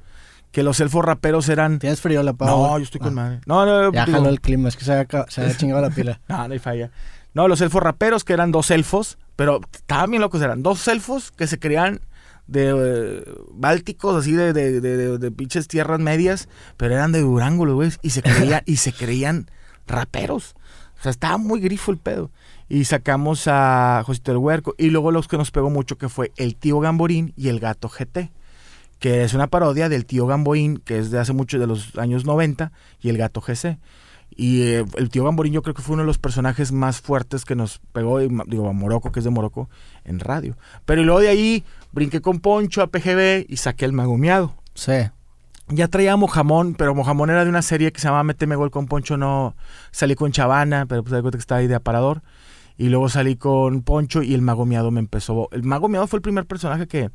que los elfos raperos eran... ¿Tienes frío la pava? No, yo estoy con ah. madre. No, no, ya jaló el clima, es que se ha, se chingado la pila. no, no hay falla. No, los elfos raperos, que eran dos elfos, pero estaban bien locos, eran dos elfos que se creían de eh, bálticos, así de, de, de, pinches tierras medias, pero eran de Durango, güey, y se creían, y se creían raperos. O sea, estaba muy grifo el pedo. Y sacamos a Josito del Huerco. Y luego los que nos pegó mucho que fue el tío Gamborín y el gato GT. Que es una parodia del tío Gamboín, que es de hace mucho, de los años 90, y el gato GC. Y eh, el tío Gamborín yo creo que fue uno de los personajes más fuertes que nos pegó, digo, a Morocco, que es de Morocco, en radio. Pero luego de ahí brinqué con Poncho a PGB y saqué el magumeado. Sí. Ya traía Mojamón, pero Mojamón era de una serie que se llamaba Méteme Gol con Poncho, no salí con Chavana, pero pues cuenta que estaba ahí de aparador. Y luego salí con Poncho y el magomeado me empezó. El magomeado fue el primer personaje que,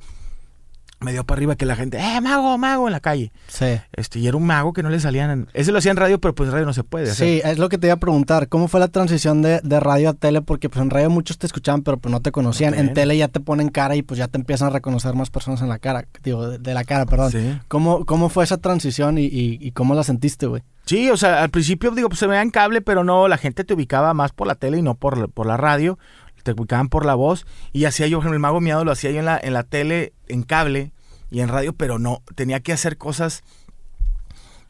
me dio para arriba que la gente, ¡eh, mago, mago! en la calle. Sí. Este, y era un mago que no le salían. Ese lo hacía en radio, pero pues en radio no se puede. Sí, es lo que te iba a preguntar. ¿Cómo fue la transición de, radio a tele? Porque pues en radio muchos te escuchaban, pero pues no te conocían. En tele ya te ponen cara y pues ya te empiezan a reconocer más personas en la cara. Digo, de, la cara, perdón. Sí. ¿Cómo, ¿Cómo fue esa transición y, y, cómo la sentiste, güey? Sí, o sea, al principio, digo, pues se veía en cable, pero no, la gente te ubicaba más por la tele y no por, por la radio. Te ubicaban por la voz. Y hacía yo, el mago miado lo hacía yo en la, en la tele, en cable y en radio, pero no, tenía que hacer cosas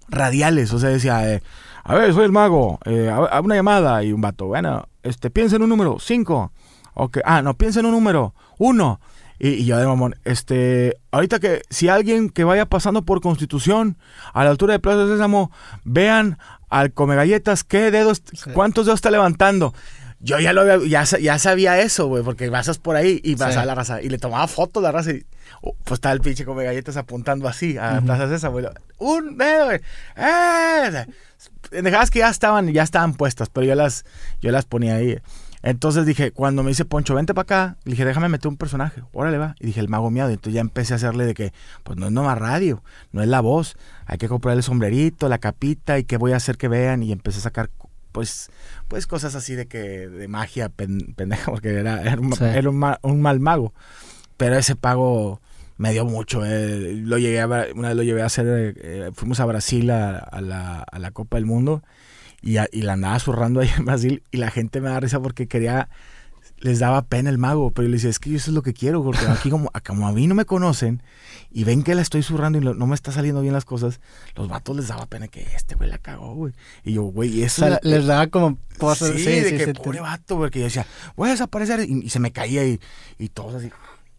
radiales, o sea, decía, eh, a ver, soy el mago, eh, a, una llamada y un vato, bueno, este, piensa en un número, cinco, ok, ah, no, piensa en un número, uno, y, yo de mamón, este, ahorita que si alguien que vaya pasando por Constitución a la altura de Plaza de Sésamo, vean al come galletas, qué dedos, cuántos dedos está levantando yo ya lo ya, ya sabía eso, güey, porque pasas por ahí y vas a la raza. Y le tomaba fotos la raza y oh, pues estaba el pinche come galletas apuntando así a plazas esa, güey. Un dedo, güey. ¡Eh! Dejadas que ya estaban, ya estaban puestas, pero yo las, yo las ponía ahí. Entonces dije, cuando me dice Poncho, vente para acá, le dije, déjame meter un personaje, órale va. Y dije, el mago miado. Entonces ya empecé a hacerle de que, pues no es nomás radio, no es la voz, hay que comprar el sombrerito, la capita y qué voy a hacer que vean. Y empecé a sacar pues, pues cosas así de que, de magia pendeja, porque era, un, un, mal mago. pero ese pago me dio mucho. eh. Lo llegué a, una vez lo llevé a hacer, eh, fuimos a Brasil a, a la, a la Copa del Mundo y, a- y la andaba zurrando ahí en Brasil y la gente me da risa porque quería, les daba pena el mago, pero yo les decía, es que yo eso es lo que quiero, porque aquí como, a- como a mí no me conocen y ven que la estoy zurrando y no me está saliendo bien las cosas, los vatos les daba pena que este güey la cagó, güey. Y yo, güey, O eso... sea, la- les daba como Sí, cosas. Sí, de sí, que sí, pobre vato, porque yo decía, voy a desaparecer y, y se me caía y, y todos así.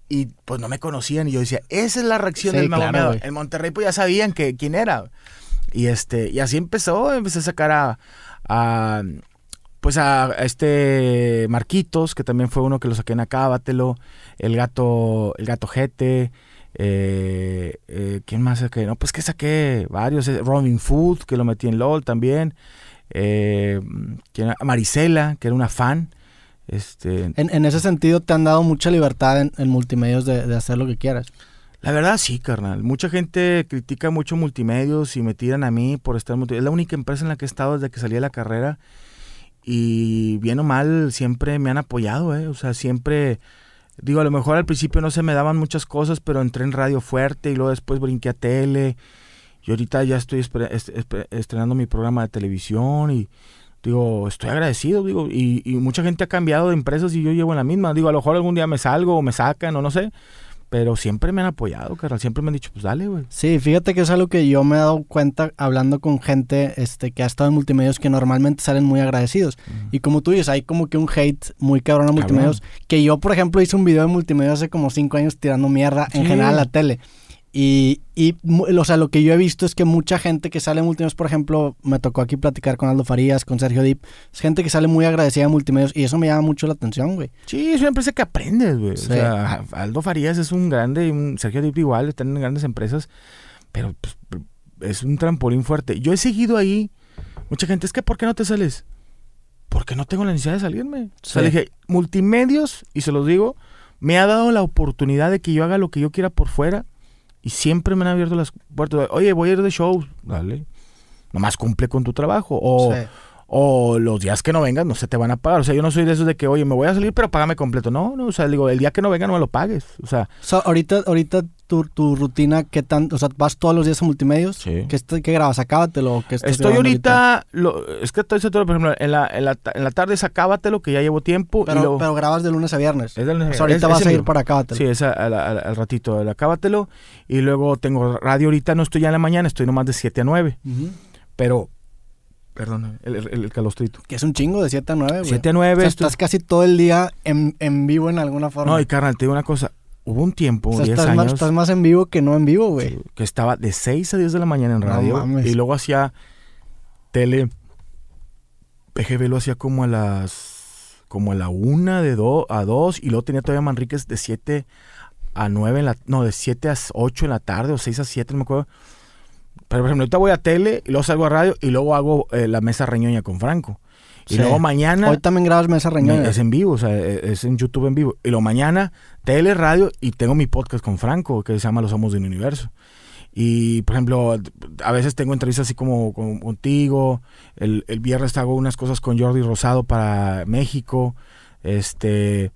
Y pues no me conocían y yo decía, esa es la reacción Sí, del mago claro. En Monterrey pues ya sabían que, quién era. Y este, y así empezó, empecé a sacar a, a, pues a, a este Marquitos, que también fue uno que lo saqué en Acábatelo, el gato, el gato Jete, eh, eh, ¿quién más saqué? No, pues que saqué varios, eh, Robin Food, que lo metí en LOL también, eh. Marisela, que era una fan, este, En, en ese sentido, te han dado mucha libertad en, en multimedios de, de hacer lo que quieras. La verdad sí, carnal. Mucha gente critica mucho multimedios y me tiran a mí por estar en multimedios. Es la única empresa en la que he estado desde que salí de la carrera y bien o mal siempre me han apoyado, ¿eh? O sea, siempre, digo, a lo mejor al principio no se me daban muchas cosas, pero entré en radio fuerte y luego después brinqué a tele y ahorita ya estoy estre- est- estre- estrenando mi programa de televisión y digo, estoy agradecido, digo, y, y mucha gente ha cambiado de empresas y yo llevo en la misma. Digo, a lo mejor algún día me salgo o me sacan o no sé. Pero siempre me han apoyado, carnal. Siempre me han dicho, pues dale, güey. Sí, fíjate que es algo que yo me he dado cuenta hablando con gente este, que ha estado en multimedios que normalmente salen muy agradecidos. Y como tú dices, hay como que un hate muy cabrón a Cabrón. multimedios. Que yo, por ejemplo, hice un video de multimedios hace como cinco años tirando mierda en general a la tele. Y, y, o sea, lo que yo he visto es que mucha gente que sale en multimedios, por ejemplo, me tocó aquí platicar con Aldo Farías, con Sergio Dip, es gente que sale muy agradecida de multimedios y eso me llama mucho la atención, güey. Sí, es una empresa que aprendes, güey. Sí. O sea, Aldo Farías es un grande, y un Sergio Dip igual, están en grandes empresas, pero pues, es un trampolín fuerte. Yo he seguido ahí, mucha gente, es que ¿por qué no te sales? Porque no tengo la necesidad de salirme. O sea, Sí. le dije, multimedios, y se los digo, me ha dado la oportunidad de que yo haga lo que yo quiera por fuera y siempre me han abierto las puertas. Oye, voy a ir de shows, dale. Nomás cumple con tu trabajo. O. o los días que no vengas no se te van a pagar. O sea, yo no soy de esos de que, oye, me voy a salir, pero págame completo. No, no, o sea, digo, el día que no venga no me lo pagues. O sea, So, ahorita, ahorita tu, tu rutina, ¿qué tan, o sea, vas todos los días a multimedios? Sí. ¿Qué, qué grabas? Acábatelo. ¿qué estás estoy ahorita, lo- es que estoy por ejemplo, en la, en la, en la tarde sacábatelo, que ya llevo tiempo. y Pero, pero grabas de lunes a viernes. es del- O sea, ahorita es- vas es a ir para Acábatelo. Sí, es a- a a al ratito, el acábatelo. Y luego tengo radio ahorita, no estoy ya en la mañana, estoy nomás de 7 a 9. Ujú. Pero, perdón, el, el- el calostrito. Que es un chingo de 7 a 9, güey. 7 a O 9. sea, esto- estás casi todo el día en, en vivo en alguna forma. No, y carnal, te digo una cosa. Hubo un tiempo, O sea, 10 estás, más, años, estás más en vivo que no en vivo, güey. sí, que estaba de 6 a 10 de la mañana en No radio. mames. y luego hacía tele. PGB lo hacía como a las. como a la 1 de do, a 2. Y luego tenía todavía Manríquez de 7 a 9 en la. No, de 7 a 8 en la tarde o 6 a 7, no me acuerdo. Pero por ejemplo, ahorita voy a tele y luego salgo a radio y luego hago eh, la mesa reñoña con Franco. Y Sí. luego mañana. Hoy también grabas mesa reñoña. Es en vivo, o sea, e- es en YouTube en vivo. Y lo mañana, tele, radio, y tengo mi podcast con Franco, que se llama Los Amos del Universo. Y, por ejemplo, a veces tengo entrevistas así como, como contigo. El, el viernes hago unas cosas con Jordi Rosado para México. Este,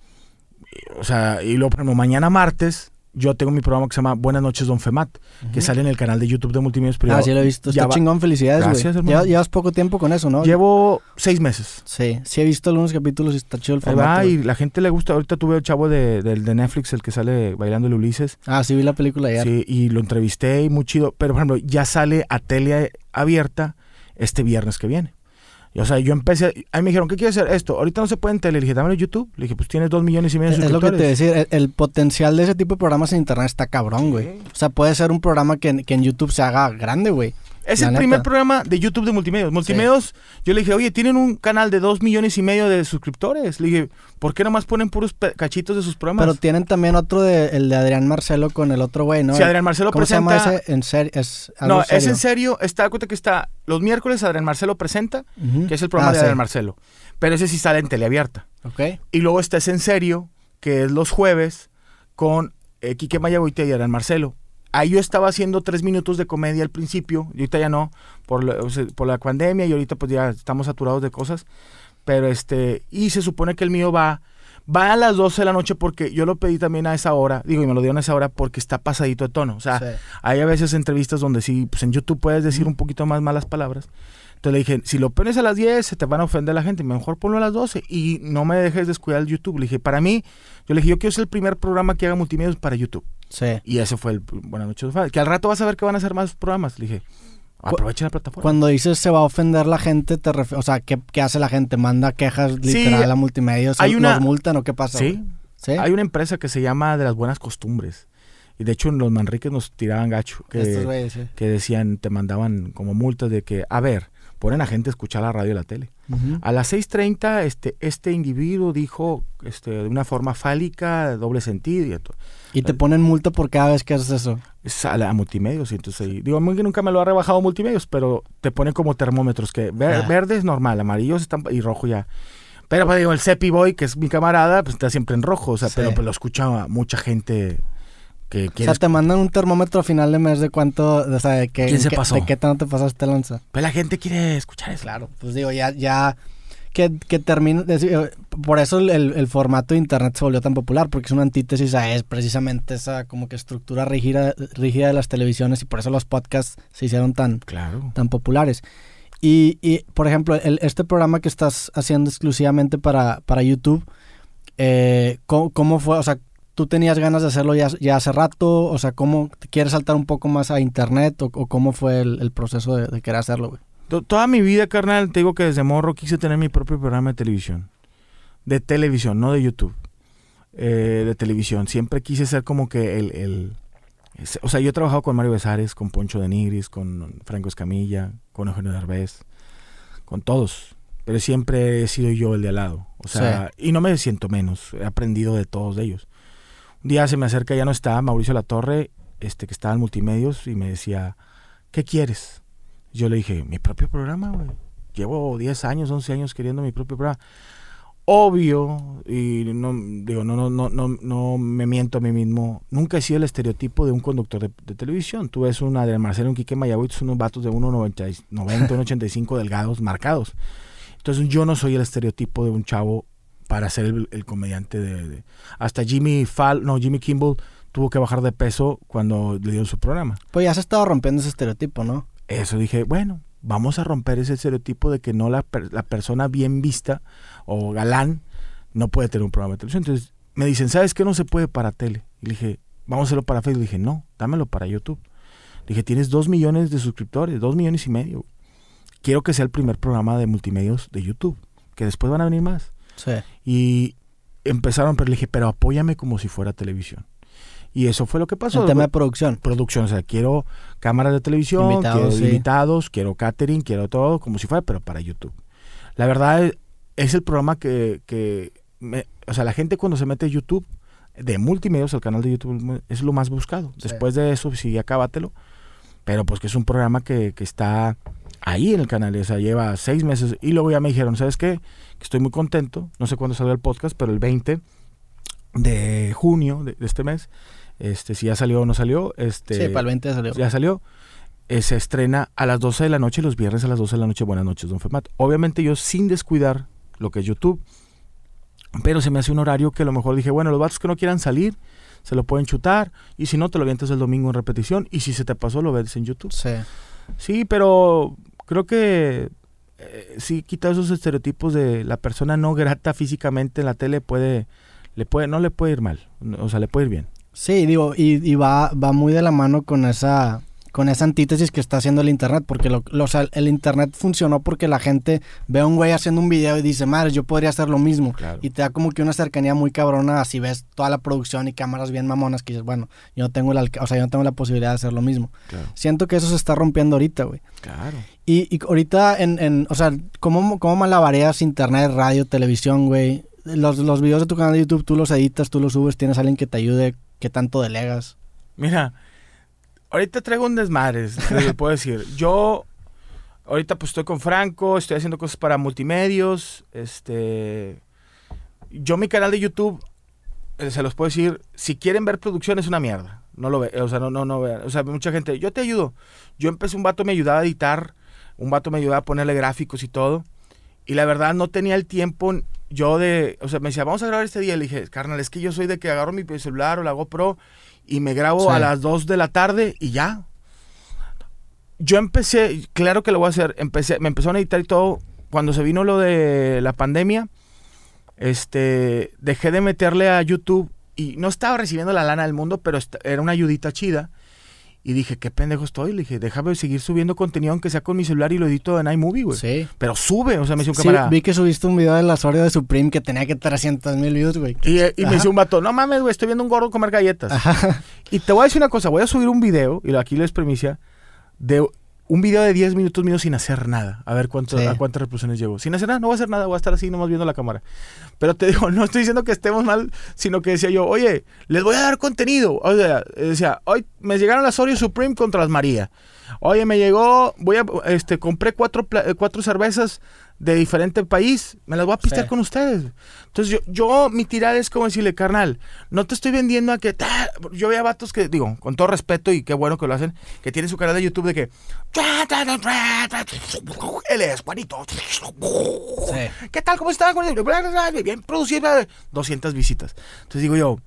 o sea, y luego, por ejemplo, mañana martes, yo tengo mi programa que se llama Buenas noches, Don Femat, que sale en el canal de YouTube de Multimedios Ah, Privados. sí lo he visto. Está va- chingón, felicidades, güey. Gracias, hermano. Llevas, poco tiempo con eso, ¿no? Llevo seis meses. Sí, sí he visto algunos capítulos y está chido el formato. güey. y la gente le gusta. Ahorita tuve el chavo de Netflix, el que sale bailando el Ulises. Ah, sí vi la película ayer. Sí, y lo entrevisté y muy chido. Pero, por ejemplo, ya sale a tele abierta este viernes que viene. Y, o sea, yo empecé. Ahí me dijeron, ¿qué quieres hacer? Esto. Ahorita no se puede en tele. Le dije, dámelo en YouTube. Le dije, pues tienes dos millones y medio de Es lo que te suscriptores. decía, el, el potencial de ese tipo de programas en internet está cabrón, güey. O sea, puede ser un programa que en YouTube se haga grande, güey. Es La el neta. primer programa de YouTube de Multimedios. Multimedios, yo le dije, oye, tienen un canal de dos millones y medio de suscriptores. Le dije, ¿por qué nomás ponen puros cachitos de sus programas? Pero tienen también otro de el de Adrián Marcelo con el otro güey, ¿no? si Adrián Marcelo ¿Cómo presenta. se llama ese? En serio, es algo No, es en serio. Está, cuenta que está los miércoles Adrián Marcelo presenta, que es el programa Ah, de sí. Adrián Marcelo. Pero ese sí sale en teleabierta. Ok. Y luego está ese en serio, que es los jueves, con eh, Quique Mayagoite y Adrián Marcelo. Ahí yo estaba haciendo tres minutos de comedia al principio, y ahorita ya no, por la, o sea, por la pandemia, y ahorita pues ya estamos saturados de cosas. Pero este, y se supone que el mío va, Va a las 12 de la noche porque yo lo pedí también a esa hora, digo, y me lo dieron a esa hora porque está pasadito de tono. O sea, hay a veces entrevistas donde sí, pues en YouTube puedes decir un poquito más malas palabras. Entonces le dije, si lo pones a las 10, se te van a ofender la gente, mejor ponlo a las 12 y no me dejes descuidar el YouTube. Le dije, para mí, yo le dije, yo quiero ser el primer programa que haga multimedia para YouTube. Sí. Y ese fue el Buenas noches, que al rato vas a ver que van a hacer más programas. Le dije, Aprovecha la plataforma. Cuando dices se va a ofender la gente, te o sea, ¿qué, ¿qué, hace la gente? ¿Manda quejas literal a multimedia? Hay una... ¿Los multan o qué pasa? ¿Sí? ¿Sí? Hay una empresa que se llama De las Buenas Costumbres. Y de hecho en los Manriques nos tiraban gacho. Que, que decían, te mandaban como multas de que, a ver, ponen a gente a escuchar la radio y la tele. A las 6.30 este, este individuo dijo este, de una forma fálica, doble sentido y todo. Y te ponen multa por cada vez que haces eso. A multimedios. Entonces, digo, muy que nunca me lo ha rebajado multimedios, pero te ponen como termómetros que ah. verde es normal, amarillo están, y rojo ya. Pero pues, digo, el Cepi Boy, que es mi camarada, pues está siempre en rojo. O sea, pero pues, lo escucha mucha gente que. O sea, te mandan un termómetro a final de mes de cuánto, o sea, de, que, se pasó? de qué tanto te pasaste lanza. Pues la gente quiere escuchar eso. Claro, pues digo, ya, ya que, que termina, eh, por eso el, el, formato de internet se volvió tan popular, porque es una antítesis a es precisamente esa como que estructura rígida, rígida de las televisiones y por eso los podcasts se hicieron tan, claro. tan populares. Y, y, por ejemplo, el, este programa que estás haciendo exclusivamente para, para YouTube, eh, ¿cómo, fue? O sea, ¿tú tenías ganas de hacerlo ya, ya hace rato? O sea, ¿cómo quieres saltar un poco más a internet o, cómo fue el, el proceso de, de, querer hacerlo, güey? Toda mi vida, carnal, te digo que desde morro quise tener mi propio programa de televisión. De televisión, no de YouTube. Eh, de televisión. Siempre quise ser como que el, el, O sea, yo he trabajado con Mario Besares, con Poncho de Nigris, con Franco Escamilla, con Eugenio Derbez, con todos. Pero siempre he sido yo el de al lado. O sea, y no me siento menos. He aprendido de todos ellos. Un día se me acerca, ya no está, Mauricio Latorre, este, que estaba en multimedios, y me decía, ¿qué quieres? Yo le dije, mi propio programa, güey. Llevo 10 años, 11 años queriendo mi propio programa. Obvio, y no digo, no, no, no, no, no me miento a mí mismo, nunca he sido el estereotipo de un conductor de, televisión. Tú ves una de Marcelo, un Quique Mayagüez, unos vatos de 1,90, 90, 1,85 delgados, marcados. Entonces yo no soy el estereotipo de un chavo para ser el, comediante de, Hasta Jimmy Fall, no, Jimmy Kimball tuvo que bajar de peso cuando le dieron su programa. Pues ya se estado rompiendo ese estereotipo, ¿no? Eso dije, bueno, vamos a romper ese estereotipo de que no la, la persona bien vista o galán no puede tener un programa de televisión. Entonces me dicen, ¿sabes qué no se puede para tele? Y le dije, vamos a hacerlo para Facebook. Le dije, no, dámelo para YouTube. Le dije, tienes dos millones de suscriptores, dos millones y medio. Quiero que sea el primer programa de multimedios de YouTube, que después van a venir más. Sí. Y empezaron, pero le dije, pero apóyame como si fuera televisión. Y eso fue lo que pasó. El tema de producción. Producción, o sea, quiero cámaras de televisión, invitados, quiero invitados, quiero catering, quiero todo, como si fuera, pero para YouTube. La verdad es, el programa que, que o sea, la gente cuando se mete a YouTube, de multimedios, el canal de YouTube es lo más buscado. Después de eso, sí, acábatelo. Pero pues que es un programa que, que está ahí en el canal, o sea, lleva seis meses. Y luego ya me dijeron, ¿sabes qué? Que estoy muy contento, no sé cuándo salió el podcast, pero el 20 de junio de este mes este, si ya salió o no salió. Este, sí, para el 20 ya salió. Ya salió. Eh, se estrena a las 12 de la noche, los viernes a las 12 de la noche. Buenas noches, don Femat. Obviamente yo sin descuidar lo que es YouTube, pero se me hace un horario que a lo mejor dije, bueno, los vatos que no quieran salir, se lo pueden chutar, y si no, te lo vientes el domingo en repetición, y si se te pasó, lo ves en YouTube. Sí. Sí, pero creo que eh, sí quita esos estereotipos de la persona no grata físicamente en la tele puede, le puede, no le puede ir mal, o sea, le puede ir bien. Sí, digo, y, va, va muy de la mano con esa, con esa antítesis que está haciendo el Internet, porque lo, el Internet funcionó porque la gente ve a un güey haciendo un video y dice, madre, yo podría hacer lo mismo. Y te da como que una cercanía muy cabrona, si ves toda la producción y cámaras bien mamonas, que dices, bueno, yo no tengo la, o sea, yo no tengo la posibilidad de hacer lo mismo. Siento que eso se está rompiendo ahorita, güey. Claro. Y, y ahorita, en, en, o sea, ¿cómo, cómo malabareas Internet, radio, televisión, güey? Los, los videos de tu canal de YouTube, tú los editas, tú los subes, tienes alguien que te ayude ¿Qué tanto delegas? Mira, ahorita traigo un desmadre, te puedo decir. Yo ahorita pues estoy con Franco, estoy haciendo cosas para multimedios, este yo mi canal de YouTube eh, se los puedo decir, si quieren ver producción es una mierda. No lo ve, o sea, no no no vean, o sea, mucha gente, yo te ayudo. Yo empecé un vato me ayudaba a editar, un vato me ayudaba a ponerle gráficos y todo. Y la verdad no tenía el tiempo yo de, o sea, me decía, vamos a grabar este día. Le dije, carnal, es que yo soy de que agarro mi celular o la GoPro y me grabo a las 2 de la tarde y ya. Yo empecé, claro que lo voy a hacer, empecé, me empezó a editar y todo. Cuando se vino lo de la pandemia, este, dejé de meterle a YouTube y no estaba recibiendo la lana del mundo, pero era una ayudita chida. Y dije, qué pendejo estoy. Le dije, déjame seguir subiendo contenido aunque sea con mi celular y lo edito en iMovie, güey. Sí. Pero sube, o sea, me hizo un sí, vi que subiste un video de la Soria de Supreme que tenía que 300 mil views, güey. Y, y me hizo un vato, no mames, güey, estoy viendo un gordo comer galletas. Ajá. Y te voy a decir una cosa, voy a subir un video, y aquí les premicia, de un video de 10 minutos mío sin hacer nada. A ver cuánto, a cuántas reproducciones llevo. Sin hacer nada, no voy a hacer nada, voy a estar así nomás viendo la cámara. Pero te digo, no estoy diciendo que estemos mal, sino que decía yo, oye, les voy a dar contenido. O sea, decía, hoy me llegaron las Oreo Supreme contra las María. Oye, me llegó, voy a, este, compré cuatro, cuatro cervezas de diferente país, me las voy a pistear con ustedes. Entonces yo, yo, mi tirada es como decirle, carnal, no te estoy vendiendo a que, yo veía vatos que, digo, con todo respeto y qué bueno que lo hacen, que tienen su canal de YouTube de que, él es Juanito, ¿qué tal? ¿Cómo está? Bien producido, 200 visitas. Entonces digo yo,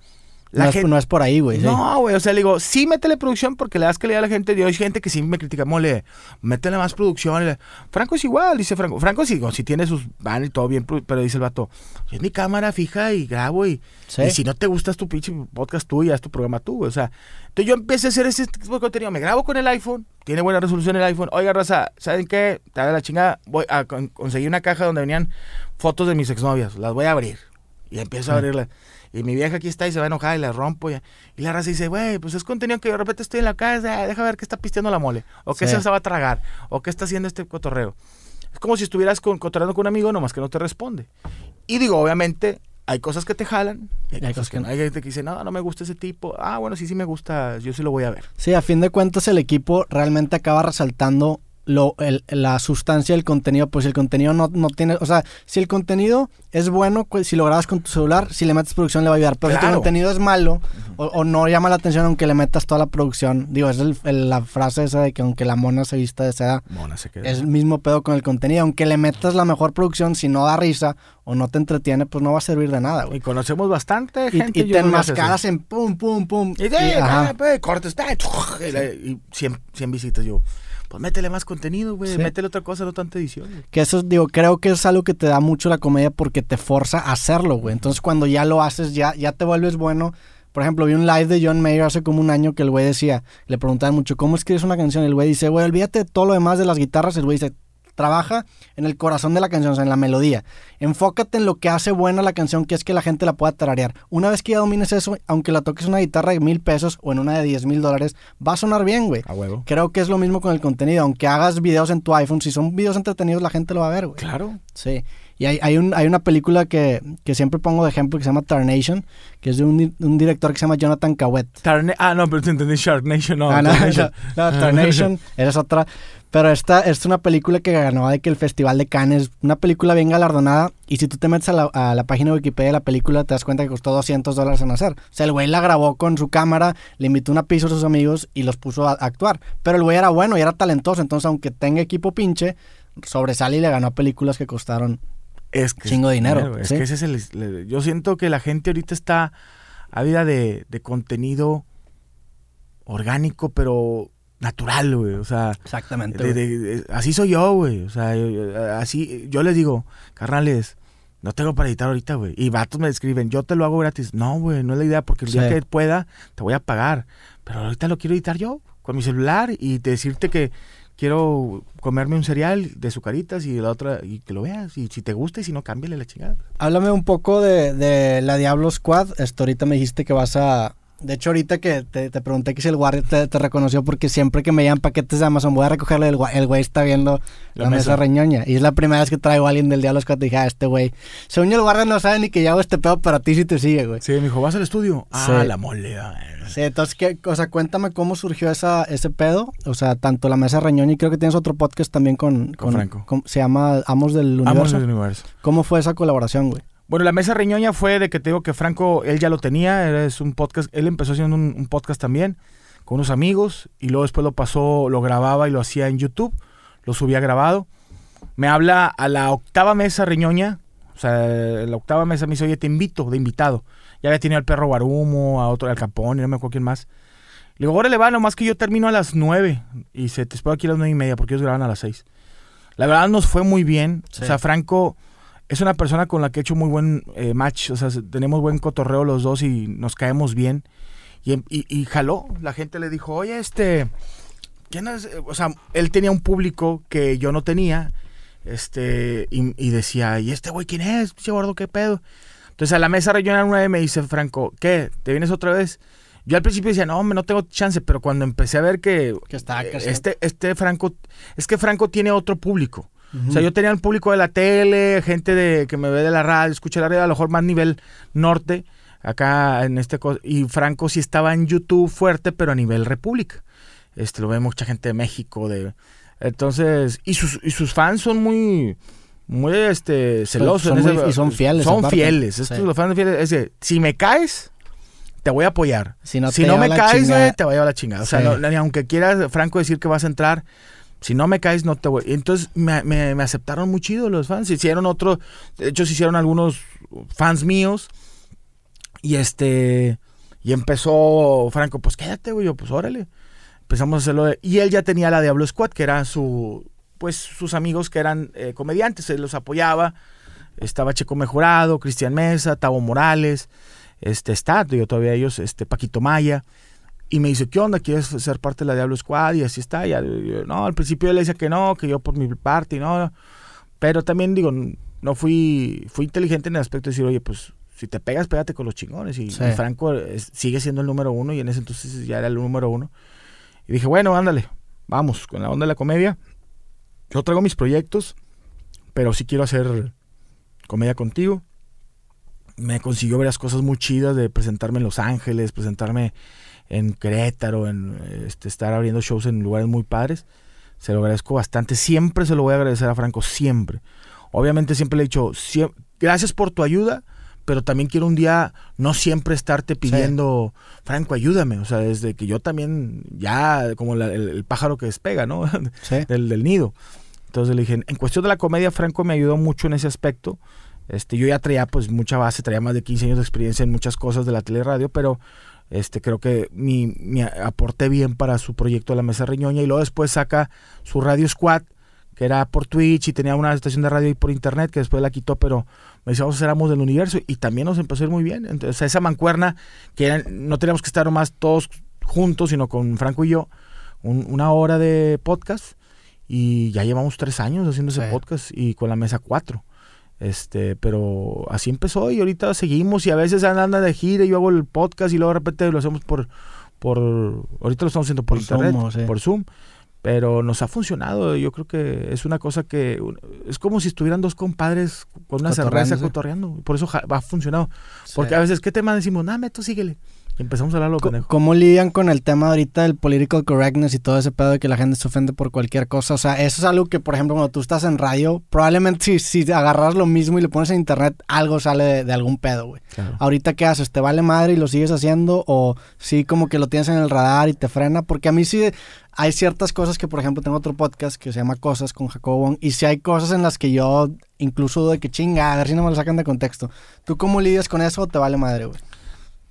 no, es, por ahí, güey. No, güey. O sea, le digo, sí, métele producción porque le das calidad a la gente. Y hay gente que sí me critica, mole, métele más producción. Franco es igual, dice Franco. Franco sí, si tiene sus van y todo bien, pero dice el vato, es mi cámara fija y grabo. Y, si no te gusta tu pinche podcast tú, ya es tu programa tú, O sea, entonces yo empecé a hacer ese tipo de contenido. Me grabo con el iPhone, tiene buena resolución el iPhone. Oiga, raza, ¿saben qué? Te da la chingada. Voy a conseguir una caja donde venían fotos de mis exnovias. Las voy a abrir. Y empiezo a abrirlas. Y mi vieja aquí está y se va a enojar y la rompo. Y, y la raza dice, güey, pues es contenido que de repente estoy en la casa, deja ver qué está pisteando la mole. O qué se va a tragar. O qué está haciendo este cotorreo. Es como si estuvieras con, cotorreando con un amigo, nomás que no te responde. Y digo, obviamente, hay cosas que te jalan. hay, cosas que, no. Hay gente que dice, no, no me gusta ese tipo. Ah, bueno, sí, sí me gusta, yo sí lo voy a ver. Sí, a fin de cuentas el equipo realmente acaba resaltando lo, el, la sustancia del contenido, pues el contenido no, no, tiene, o sea, si el contenido es bueno, pues, si lo grabas con tu celular, si le metes producción le va a ayudar, pero si el contenido es malo o, no llama la atención aunque le metas toda la producción, digo, es la frase esa de que aunque la mona se vista de seda, es el mismo pedo con el contenido, aunque le metas la mejor producción, si no da risa o no te entretiene, pues no va a servir de nada, Y conocemos bastante gente. Y, te enmascaras en pum, pum, pum. Y, de, pues, cortes, y 100, 100 visitas yo pues métele más contenido, güey, métele otra cosa, no tanta edición. Que eso, digo, creo que es algo que te da mucho la comedia porque te forza a hacerlo, güey. Entonces cuando ya lo haces, ya, ya te vuelves bueno. Por ejemplo, vi un live de John Mayer hace como un año que el güey decía, le preguntaban mucho, ¿cómo escribes una canción? El güey dice, güey, olvídate de todo lo demás de las guitarras. El güey dice, trabaja en el corazón de la canción, o sea, en la melodía. Enfócate en lo que hace buena la canción, que es que la gente la pueda tararear. Una vez que ya domines eso, aunque la toques una guitarra de mil pesos o en una de diez mil dólares, va a sonar bien, güey. A huevo. Creo que es lo mismo con el contenido. Aunque hagas videos en tu iPhone, si son videos entretenidos, la gente lo va a ver, güey. Claro. Sí. Y hay, hay, un, hay una película que, que, siempre pongo de ejemplo que se llama Tarnation, que es de un, un director que se llama Jonathan Cawet. ah, no, pero te entendí Sharknation, no. Ah, no, no, Tarnation, eres otra. Pero esta, es una película que ganó de que el Festival de Cannes, una película bien galardonada. Y si tú te metes a la, a la, página de Wikipedia de la película, te das cuenta que costó 200 dólares en hacer. O sea, el güey la grabó con su cámara, le invitó una piso a sus amigos y los puso a, actuar. Pero el güey era bueno y era talentoso. Entonces, aunque tenga equipo pinche, sobresale y le ganó a películas que costaron es que chingo de dinero. Es que ese es el, Yo siento que la gente ahorita está ávida de, de contenido orgánico, pero natural, güey. O sea, exactamente. así soy yo, güey. O sea, así yo les digo, carnales, no tengo para editar ahorita, güey. Y vatos me escriben, yo te lo hago gratis. No, güey, no es la idea, porque el día que pueda, te voy a pagar. Pero ahorita lo quiero editar yo, con mi celular, y decirte que quiero comerme un cereal de sucaritas y la otra, y que lo veas. Y si te gusta y si no, cámbiale la chingada. Háblame un poco de, de la Diablo Squad. Ahorita me dijiste que vas a de hecho, ahorita que te, pregunté que si el guardia te, reconoció, porque siempre que me llegan paquetes de Amazon voy a recogerle, el, el güey está viendo la, mesa. reñoña. Y es la primera vez que traigo a alguien del Diablo Squad. Dije, ah, este güey. Según yo, el guardia no sabe ni que yo hago este pedo para ti si te sigue, güey. Sí, me dijo, ¿vas al estudio? Ah, la mole. Sí, entonces, ¿qué, o sea, cuéntame cómo surgió esa, ese pedo. O sea, tanto la mesa reñoña y creo que tienes otro podcast también con, con, Franco. se llama Amos del Universo. Amos del Universo. ¿Cómo fue esa colaboración, güey? Bueno, la mesa riñoña fue de que te digo que Franco, él ya lo tenía, es un podcast, él empezó haciendo un, podcast también con unos amigos y luego después lo pasó, lo grababa y lo hacía en YouTube, lo subía grabado. me habla a la octava mesa riñoña, o sea, la octava mesa me dice, oye, te invito de invitado. Ya había tenido al perro Guarumo, a otro, al Capón, y no me acuerdo quién más. Le digo, órale, va, nomás que yo termino a las nueve. Y se te espero aquí a las nueve y media, porque ellos graban a las seis. La verdad nos fue muy bien. O sea, Franco es una persona con la que he hecho muy buen eh, match. O sea, tenemos buen cotorreo los dos y nos caemos bien. Y, y, jaló. La gente le dijo, oye, este. ¿Quién es? O sea, él tenía un público que yo no tenía. Este. Y, decía, ¿y este güey quién es? Pinche gordo, ¿qué pedo? Entonces a la mesa regional 9 me dice Franco, ¿qué? ¿Te vienes otra vez? Yo al principio decía, no, no tengo chance, pero cuando empecé a ver que, que está, este, este Franco, es que Franco tiene otro público. O sea, yo tenía un público de la tele, gente de que me ve de la radio, escucha la radio, a lo mejor más nivel norte, acá en este y Franco sí estaba en YouTube fuerte, pero a nivel república. Este lo ve mucha gente de México, de entonces, y sus, y sus fans son muy muy este celosos y son fieles. Son fieles. Estos los fans fieles. Es que, si me caes, te voy a apoyar. Si no, me caes, te voy a llevar la chingada. O sea, ni aunque quieras, Franco, decir que vas a entrar, si no me caes, no te voy. Entonces me, aceptaron muy chido los fans. Hicieron otro, de hecho, se hicieron algunos fans míos. Y este, y empezó Franco, pues quédate, güey. Yo, pues órale. Empezamos a hacerlo. y él ya tenía la Diablo Squad, que era su, pues sus amigos que eran eh, comediantes. Él los apoyaba. Estaba Checo Mejorado, Cristian Mesa, Tavo Morales este, está, yo todavía ellos, este, Paquito Maya, y me dice, ¿qué onda? ¿Quieres ser parte de la Diablo Squad? Y así está, ya, no, al principio él le decía que no, que yo por mi parte, y no, pero también digo, no fui, fui inteligente en el aspecto de decir, oye, pues si te pegas, pégate con los chingones. Y, Franco sigue siendo el número uno y en ese entonces ya era el número uno. Y dije, bueno, ándale, vamos, con la onda de la comedia. Yo traigo mis proyectos, pero sí quiero hacer comedia contigo me consiguió varias cosas muy chidas de presentarme en Los Ángeles, presentarme en Querétaro, en este, estar abriendo shows en lugares muy padres. Se lo agradezco bastante. Siempre se lo voy a agradecer a Franco, siempre. Obviamente siempre le he dicho, gracias por tu ayuda, pero también quiero un día no siempre estarte pidiendo, Franco, ayúdame. O sea, desde que yo también, ya como el, pájaro que despega, ¿no? del, del nido. Entonces le dije, en cuestión de la comedia, Franco me ayudó mucho en ese aspecto. Este, yo ya traía pues mucha base, traía más de 15 años de experiencia en muchas cosas de la teleradio, pero este, creo que mi, aporté bien para su proyecto de la Mesa Riñoña y luego después saca su Radio Squad, que era por Twitch y tenía una estación de radio y por internet que después la quitó, pero me dice, vamos a ser amos del universo y también nos empezó a ir muy bien. Entonces, esa mancuerna que no teníamos que estar más todos juntos, sino con Franco y yo, una hora de podcast y ya llevamos tres años haciendo ese podcast y con la mesa cuatro. Este, pero así empezó y ahorita seguimos y a veces anda de gira y yo hago el podcast y luego de repente lo hacemos por, por ahorita lo estamos haciendo por, internet, por Zoom, pero nos ha funcionado. Yo creo que es una cosa que es como si estuvieran dos compadres con una cerveza cotorreando. Por eso ha funcionado. Porque a veces, ¿qué tema decimos? Nada, tú síguele empezamos a hablar lo pendejo. ¿Cómo lidian con el tema ahorita del political correctness y todo ese pedo de que la gente se ofende por cualquier cosa? O sea, eso es algo que, por ejemplo, cuando tú estás en radio, probablemente si, si agarras lo mismo y le pones en internet, algo sale de, algún pedo, güey. Ahorita, ¿qué haces? ¿Te vale madre y lo sigues haciendo? ¿O sí como que lo tienes en el radar y te frena? Porque a mí sí hay ciertas cosas que, por ejemplo, tengo otro podcast que se llama Cosas con Jacobo y si hay cosas en las que yo incluso de que chinga, a ver si no me lo sacan de contexto. ¿Tú cómo lidias con eso o te vale madre, güey?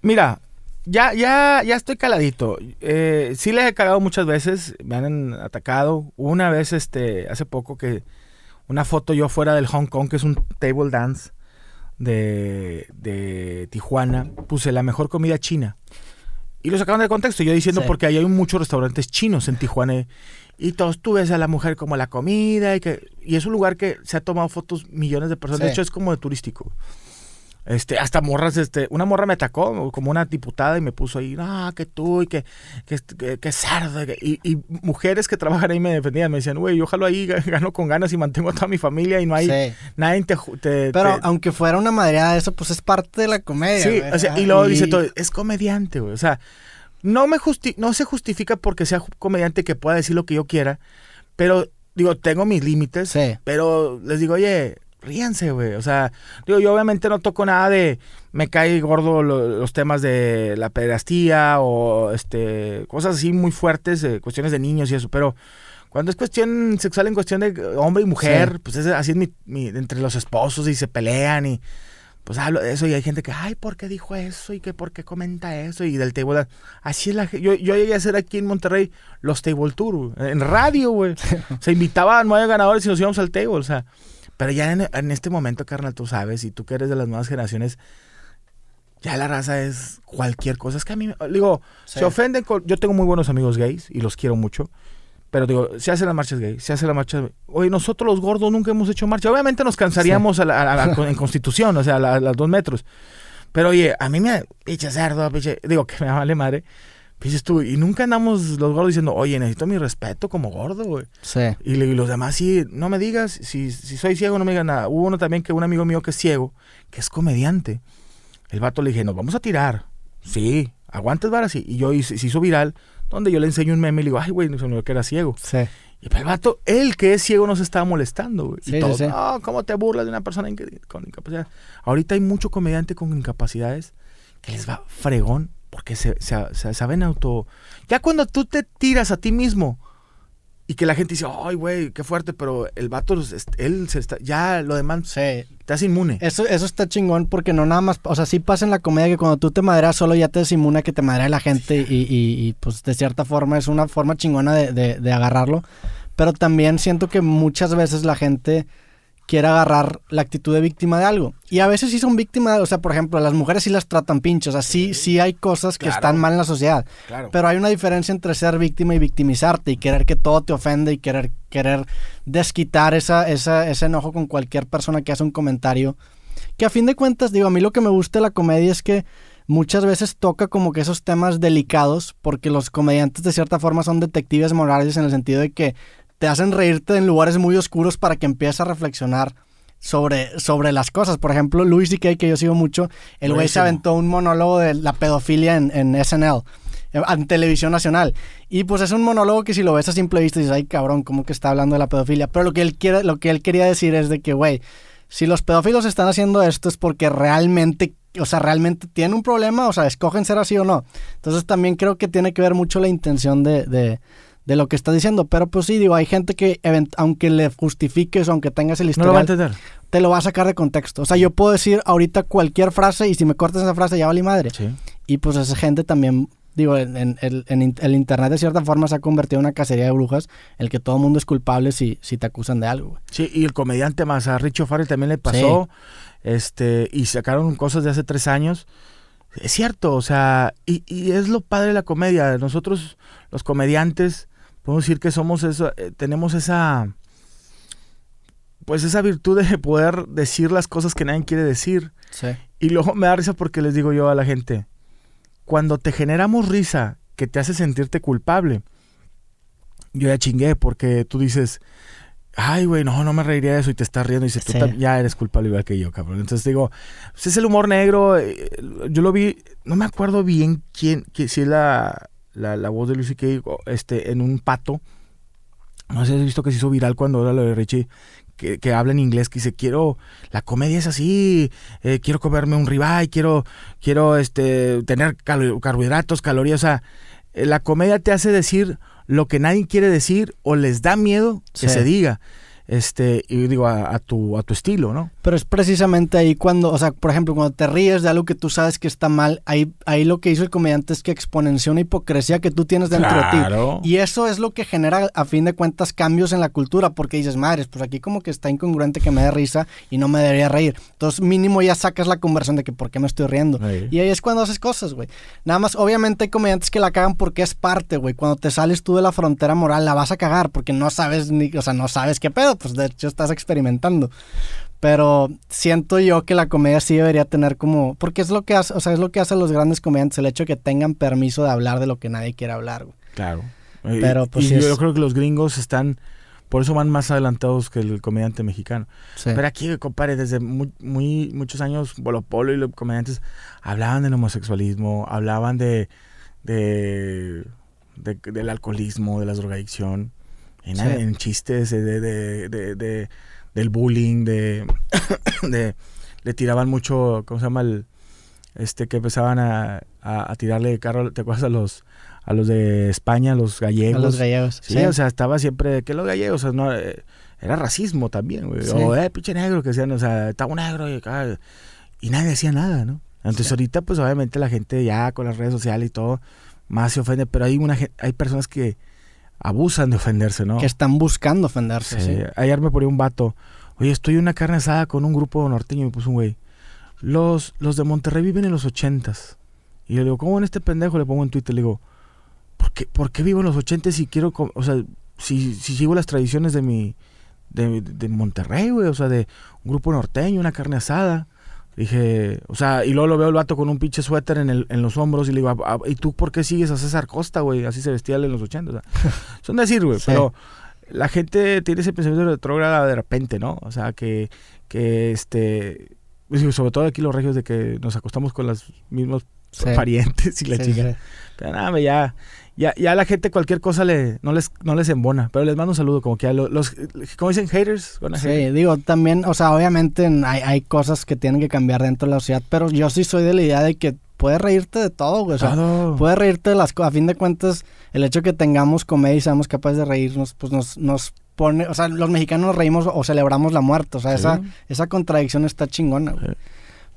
Mira, ya, ya, ya estoy caladito. Eh, sí les he cagado muchas veces, me han atacado. Una vez, este, hace poco que una foto yo fuera del Hong Kong, que es un table dance de, de Tijuana, puse la mejor comida china. Y lo sacaron de contexto, yo diciendo porque ahí hay muchos restaurantes chinos en Tijuana. Y todos tú ves a la mujer como la comida y que y es un lugar que se ha tomado fotos millones de personas. De hecho, es como de turístico. Este, hasta morras, este, una morra me atacó como una diputada y me puso ahí, ah, que tú y que, que, que, cerdo. Y, y, mujeres que trabajan ahí me defendían, me decían, güey, ojalá ahí gano con ganas y mantengo a toda mi familia y no hay nadie te, te Pero aunque fuera una madreada de eso, pues es parte de la comedia. Sí, o sea, y luego dice todo, es comediante, güey. O sea, no, me justi no se justifica porque sea comediante que pueda decir lo que yo quiera, pero digo, tengo mis límites, pero les digo, oye, ríanse, güey. O sea, digo, yo obviamente no toco nada de me cae gordo los temas de la pederastía o este cosas así muy fuertes, cuestiones de niños y eso, pero Cuando es cuestión sexual en cuestión de hombre y mujer, pues es, así es mi, entre los esposos y se pelean y pues hablo de eso y hay gente que, ay, ¿por qué dijo eso? Y que por qué comenta eso y del table. Así es la yo, yo llegué a hacer aquí en Monterrey los table tour, en radio, güey. se invitaban nueve ganadores y nos íbamos al table, o sea. Pero ya en, este momento, carnal, tú sabes, y tú que eres de las nuevas generaciones, ya la raza es cualquier cosa. Es que a mí, digo, se ofenden. yo tengo muy buenos amigos gays y los quiero mucho. Pero digo, se hace las marchas gay, se hace la marcha. Oye, nosotros los gordos nunca hemos hecho marcha. Obviamente nos cansaríamos en Constitución, o sea, a, las dos metros. Pero oye, a mí me. Pinche cerdo, Digo, que me vale madre. Dices tú, y nunca andamos los gordos diciendo, oye, necesito mi respeto como gordo, güey. Sí. Y, los demás, sí, no me digas, si, si soy ciego, no me digas nada. Hubo uno también que un amigo mío que es ciego, que es comediante. El vato le dije, nos vamos a tirar. Sí, aguantes varas. Y yo se hizo viral donde yo le enseño un meme y le digo, ay, güey, no se que era ciego. Sí. Y el vato, él que es ciego, nos estaba molestando, güey. y todo, no, ¿cómo te burlas de una persona con incapacidad? Ahorita hay mucho comediante con incapacidades que les va fregón porque se, se, saben auto... Ya cuando tú te tiras a ti mismo y que la gente dice, ay, güey, qué fuerte, pero el vato, él se está, ya lo demás, sí. te hace inmune. Eso, eso está chingón porque no nada más, o sea, sí pasa en la comedia que cuando tú te maderas solo ya te desinmuna que te madera la gente y, y, pues de cierta forma es una forma chingona de, de, de agarrarlo, pero también siento que muchas veces la gente quiere agarrar la actitud de víctima de algo. Y a veces sí son víctimas, o sea, por ejemplo, las mujeres sí las tratan pinchos, o sea, sí, sí hay cosas que están mal en la sociedad. Pero hay una diferencia entre ser víctima y victimizarte y querer que todo te ofende y querer, querer desquitar esa, esa, ese enojo con cualquier persona que hace un comentario. Que a fin de cuentas, digo, a mí lo que me gusta de la comedia es que muchas veces toca como que esos temas delicados, porque los comediantes de cierta forma son detectives morales en el sentido de que te hacen reírte en lugares muy oscuros para que empieces a reflexionar sobre, sobre las cosas. Por ejemplo, Louis D.K., que yo sigo mucho, el güey se aventó un monólogo de la pedofilia en, en SNL, en televisión nacional. Y pues es un monólogo que si lo ves a simple vista dices, ay cabrón, ¿cómo que está hablando de la pedofilia? Pero lo que él, quiere, lo que él quería decir es de que, güey, si los pedófilos están haciendo esto es porque realmente o sea, realmente tienen un problema, o sea, escogen ser así o no. Entonces también creo que tiene que ver mucho la intención de, de lo que está diciendo. Pero pues sí, digo, hay gente que aunque le justifiques, aunque tengas el historial, no lo va a entender. te lo va a sacar de contexto. O sea, yo puedo decir ahorita cualquier frase y si me cortas esa frase ya vale madre. Sí. Y pues esa gente también, digo, en, el internet de cierta forma se ha convertido en una cacería de brujas, el que todo el mundo es culpable si, si te acusan de algo. Sí, y el comediante más a Richo Farrell también le pasó, este, y sacaron cosas de hace tres años. Es cierto, o sea, y, y es lo padre de la comedia. Nosotros, los comediantes, podemos decir que somos eso, eh, tenemos esa, pues esa virtud de poder decir las cosas que nadie quiere decir. Sí. Y luego me da risa porque les digo yo a la gente, cuando te generamos risa que te hace sentirte culpable, yo ya chingué porque tú dices, ay, güey, no, no me reiría de eso y te estás riendo y dices, tú ya eres culpable igual que yo, cabrón. Entonces digo, pues es el humor negro, eh, yo lo vi, no me acuerdo bien quién, si es la, la, la voz de Lucy Kay este, en un pato. No sé si has visto que se hizo viral cuando era lo de Richie, que, que, habla en inglés, que dice, quiero, la comedia es así, eh, quiero comerme un ribeye, quiero, quiero este, tener carbohidratos, calorías, o sea, eh, la comedia te hace decir lo que nadie quiere decir o les da miedo que se diga este, y digo, a, tu, a tu estilo, ¿no? Pero es precisamente ahí cuando, o sea, por ejemplo, cuando te ríes de algo que tú sabes que está mal, ahí, ahí lo que hizo el comediante es que exponenció una hipocresía que tú tienes dentro de ti. Y eso es lo que genera, a fin de cuentas, cambios en la cultura, porque dices, madres, pues aquí como que está incongruente que me dé risa y no me debería reír. Entonces, mínimo ya sacas la conversión de que por qué me estoy riendo. Y ahí es cuando haces cosas, güey. Nada más, obviamente hay comediantes que la cagan porque es parte, güey. Cuando te sales tú de la frontera moral, la vas a cagar porque no sabes ni, o sea, no sabes qué pedo pues de hecho estás experimentando. Pero siento yo que la comedia sí debería tener como, porque es lo que hace, o sea, es lo que hacen los grandes comediantes, el hecho de que tengan permiso de hablar de lo que nadie quiere hablar. Claro. Pero pues y yo creo que los gringos están, por eso van más adelantados que el comediante mexicano. Pero aquí, compadre, desde muy, muchos años, Bolo Polo y los comediantes hablaban del homosexualismo, hablaban de, de, del alcoholismo, de la drogadicción en, chistes de, de, del bullying, de, le tiraban mucho, ¿cómo se llama? El, este, que empezaban a, a, tirarle carro, ¿te acuerdas a los, a los de España, los gallegos? A los gallegos. Sí, o sea, estaba siempre, que los gallegos, o sea, no, eh, era racismo también, güey. O, eh, pinche negro, que decían, o sea, estaba un negro y, y nadie decía nada, ¿no? Entonces ahorita, pues obviamente la gente ya con las redes sociales y todo, más se ofende, pero hay, una, hay personas que abusan de ofenderse, ¿no? Que están buscando ofenderse, sí. Ayer me ponía un vato, oye, estoy una carne asada con un grupo norteño y me puso un güey. Los, los de Monterrey viven en los ochentas. Y yo le digo, ¿cómo en este pendejo? Le pongo en Twitter, le digo, ¿por qué, ¿por qué vivo en los ochentas si quiero, o sea, si, si sigo las tradiciones de mi, de, de Monterrey, güey, o sea, de un grupo norteño, una carne asada. Dije, o sea, y luego lo veo el vato con un pinche suéter en, el, en los hombros y le digo, ah, ah, ¿y tú por qué sigues a César Costa, güey? Así se vestía él en los 80. O sea, son decir, güey, pero la gente tiene ese pensamiento retrógrado de repente, ¿no? O sea, que, que este, sobre todo aquí los regios de que nos acostamos con los mismos parientes y la chica. Pero nada, ya, ya, ya a la gente cualquier cosa le, no, les, no les embona. Pero les mando un saludo, como que a los, como dicen, haters. sí, digo, también, o sea, obviamente hay, hay cosas que tienen que cambiar dentro de la sociedad, pero yo sí soy de la idea de que puedes reírte de todo, güey. O sea, puedes reírte de las cosas. A fin de cuentas, el hecho de que tengamos comedia y seamos capaces de reírnos, pues nos, nos pone, o sea, los mexicanos nos reímos o celebramos la muerte. O sea, esa, esa contradicción está chingona, güey.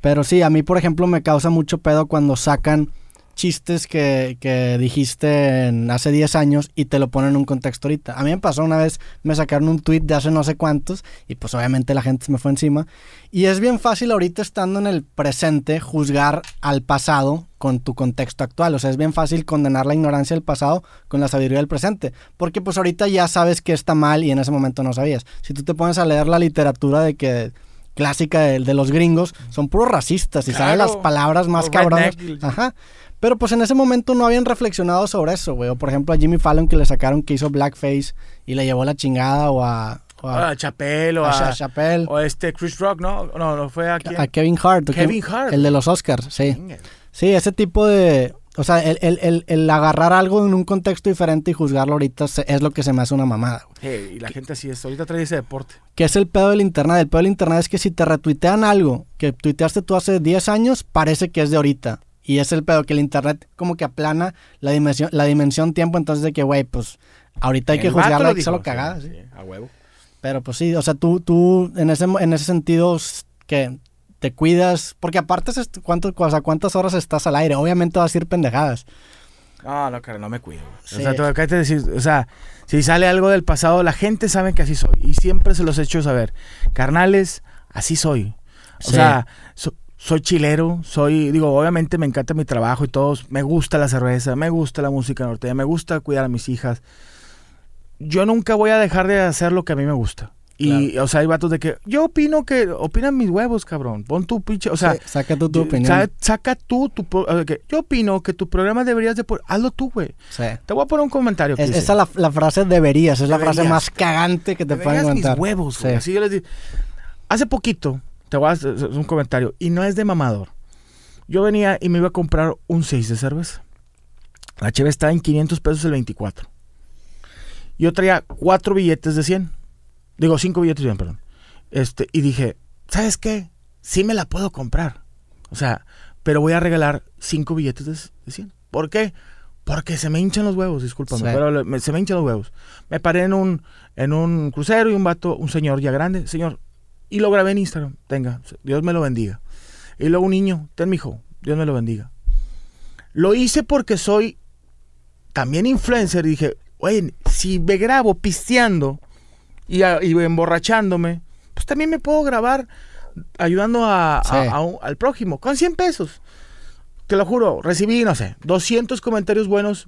Pero sí, a mí, por ejemplo, me causa mucho pedo cuando sacan chistes que, que dijiste hace 10 años y te lo ponen en un contexto ahorita. A mí me pasó una vez, me sacaron un tweet de hace no sé cuántos y pues obviamente la gente se me fue encima. Y es bien fácil ahorita estando en el presente juzgar al pasado con tu contexto actual. O sea, es bien fácil condenar la ignorancia del pasado con la sabiduría del presente. Porque pues ahorita ya sabes que está mal y en ese momento no sabías. Si tú te pones a leer la literatura de que clásica de, de los gringos, son puros racistas y saben las palabras más cabronas. Ajá. Pero pues en ese momento no habían reflexionado sobre eso, güey. O por ejemplo a Jimmy Fallon que le sacaron que hizo blackface y le llevó la chingada o a... O a, Chappelle o a, Chappelle. O este Chris Rock, ¿no? No, no fue a, a Kevin Hart. Kevin Hart. El de los Oscars, sí. Sí, ese tipo de... O sea, el, el, el, agarrar algo en un contexto diferente y juzgarlo ahorita es lo que se me hace una mamada. y la gente así es. Ahorita trae ese deporte. Que es el pedo del internet. El pedo del internet es que si te retuitean algo que tuiteaste tú hace 10 años, parece que es de ahorita. Y es el pedo que el internet como que aplana la dimensión, la dimensión tiempo, entonces de que, güey, pues ahorita hay que juzgarlo y solo cagada. Sí, a huevo. Pero pues sí, o sea, tú, tú en ese, en ese sentido que te cuidas, porque aparte es cuánto, o sea, cuántas horas estás al aire, obviamente vas a ir pendejadas. No, no, cara, no me cuido. O sea, tengo que decir, o sea, si sale algo del pasado, la gente sabe que así soy. Y siempre se los he hecho saber. Carnales, así soy. O sea, soy chilero, soy, digo, obviamente me encanta mi trabajo y todo, me gusta la cerveza, me gusta la música norteña, me gusta cuidar a mis hijas. Yo nunca voy a dejar de hacer lo que a mí me gusta. Y, o sea, hay vatos de que yo opino que opinan mis huevos, cabrón. Pon tu pinche, o sea, saca tú tu opinión. Saca, tú tu que yo opino que tu programa deberías de hazlo tú, güey. Te voy a poner un comentario. esa es la, la, frase deberías, es la frase más cagante que te pueden contar. mis huevos, güey. Así yo les digo. Hace poquito te voy a hacer un comentario. Y no es de mamador. Yo venía y me iba a comprar un 6 de cerveza. La cheve estaba en 500 pesos el 24. Yo traía cuatro billetes de 100. Digo, cinco billetes de 100, perdón. Este, y dije, ¿sabes qué? Sí me la puedo comprar. O sea, pero voy a regalar cinco billetes de, 100. ¿Por qué? Porque se me hinchan los huevos, discúlpame, pero se me hinchan los huevos. Me paré en un, en un crucero y un vato, un señor ya grande, señor, y lo grabé en Instagram. Tenga, Dios me lo bendiga. Y luego un niño, ten mi hijo, Dios me lo bendiga. Lo hice porque soy también influencer. Y dije, oye, si me grabo pisteando y, emborrachándome, pues también me puedo grabar ayudando a, al prójimo con 100 pesos. Te lo juro, recibí, no sé, 200 comentarios buenos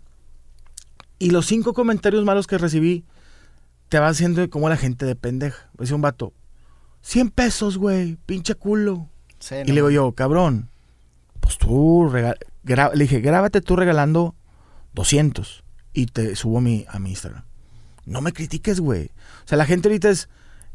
y los 5 comentarios malos que recibí te va haciendo como la gente de pendeja. Dice un vato, 100 pesos, güey, pinche culo. y le digo yo, cabrón, pues tú, le dije, grábate tú regalando 200 y te subo a mi, a mi Instagram. No me critiques, güey. O sea, la gente ahorita es,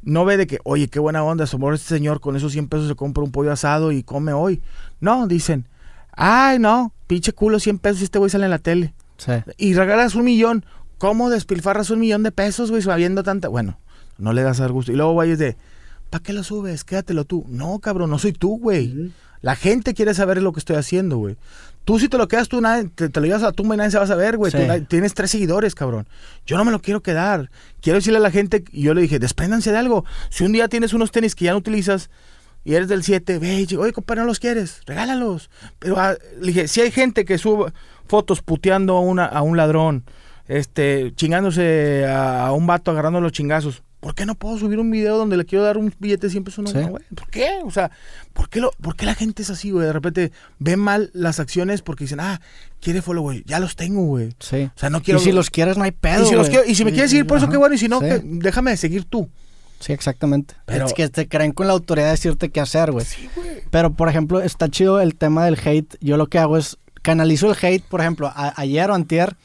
no ve de que, oye, qué buena onda, somos este señor con esos 100 pesos se compra un pollo asado y come hoy. No, dicen, ay, no, pinche culo, 100 pesos y este güey sale en la tele. Sí. Y regalas un millón. ¿Cómo despilfarras un millón de pesos, güey, sabiendo tanta? Bueno, no le das al gusto. Y luego vayas de, ¿para qué lo subes? Quédatelo tú. No, cabrón, no soy tú, güey. La gente quiere saber lo que estoy haciendo, güey. Tú si te lo quedas, tú nadie, te, lo llevas a la tumba y nadie se va a saber, güey. Tienes tres seguidores, cabrón. Yo no me lo quiero quedar. Quiero decirle a la gente, y yo le dije, despréndanse de algo. Si un día tienes unos tenis que ya no utilizas y eres del 7, ve y oye, compadre, no los quieres, regálalos. Pero ah, le dije, si hay gente que sube fotos puteando a, una, a un ladrón, este, chingándose a, un vato agarrando los chingazos, ¿por qué no puedo subir un video donde le quiero dar un billete 100 pesos? No, güey, ¿Por qué? O sea, ¿por qué, lo, ¿por qué la gente es así, güey? De repente ven mal las acciones porque dicen, ah, quiere follow, güey. Ya los tengo, güey. Sí. O sea, no quiero. Y si los quieres, no hay pedo. Y si, los quiero, y si me quieres seguir por eso, qué bueno. Y si no, déjame seguir tú. Sí, exactamente. Pero, es que te creen con la autoridad de decirte qué hacer, güey. Sí, güey. Pero, por ejemplo, está chido el tema del hate. Yo lo que hago es canalizo el hate, por ejemplo, ayer o antier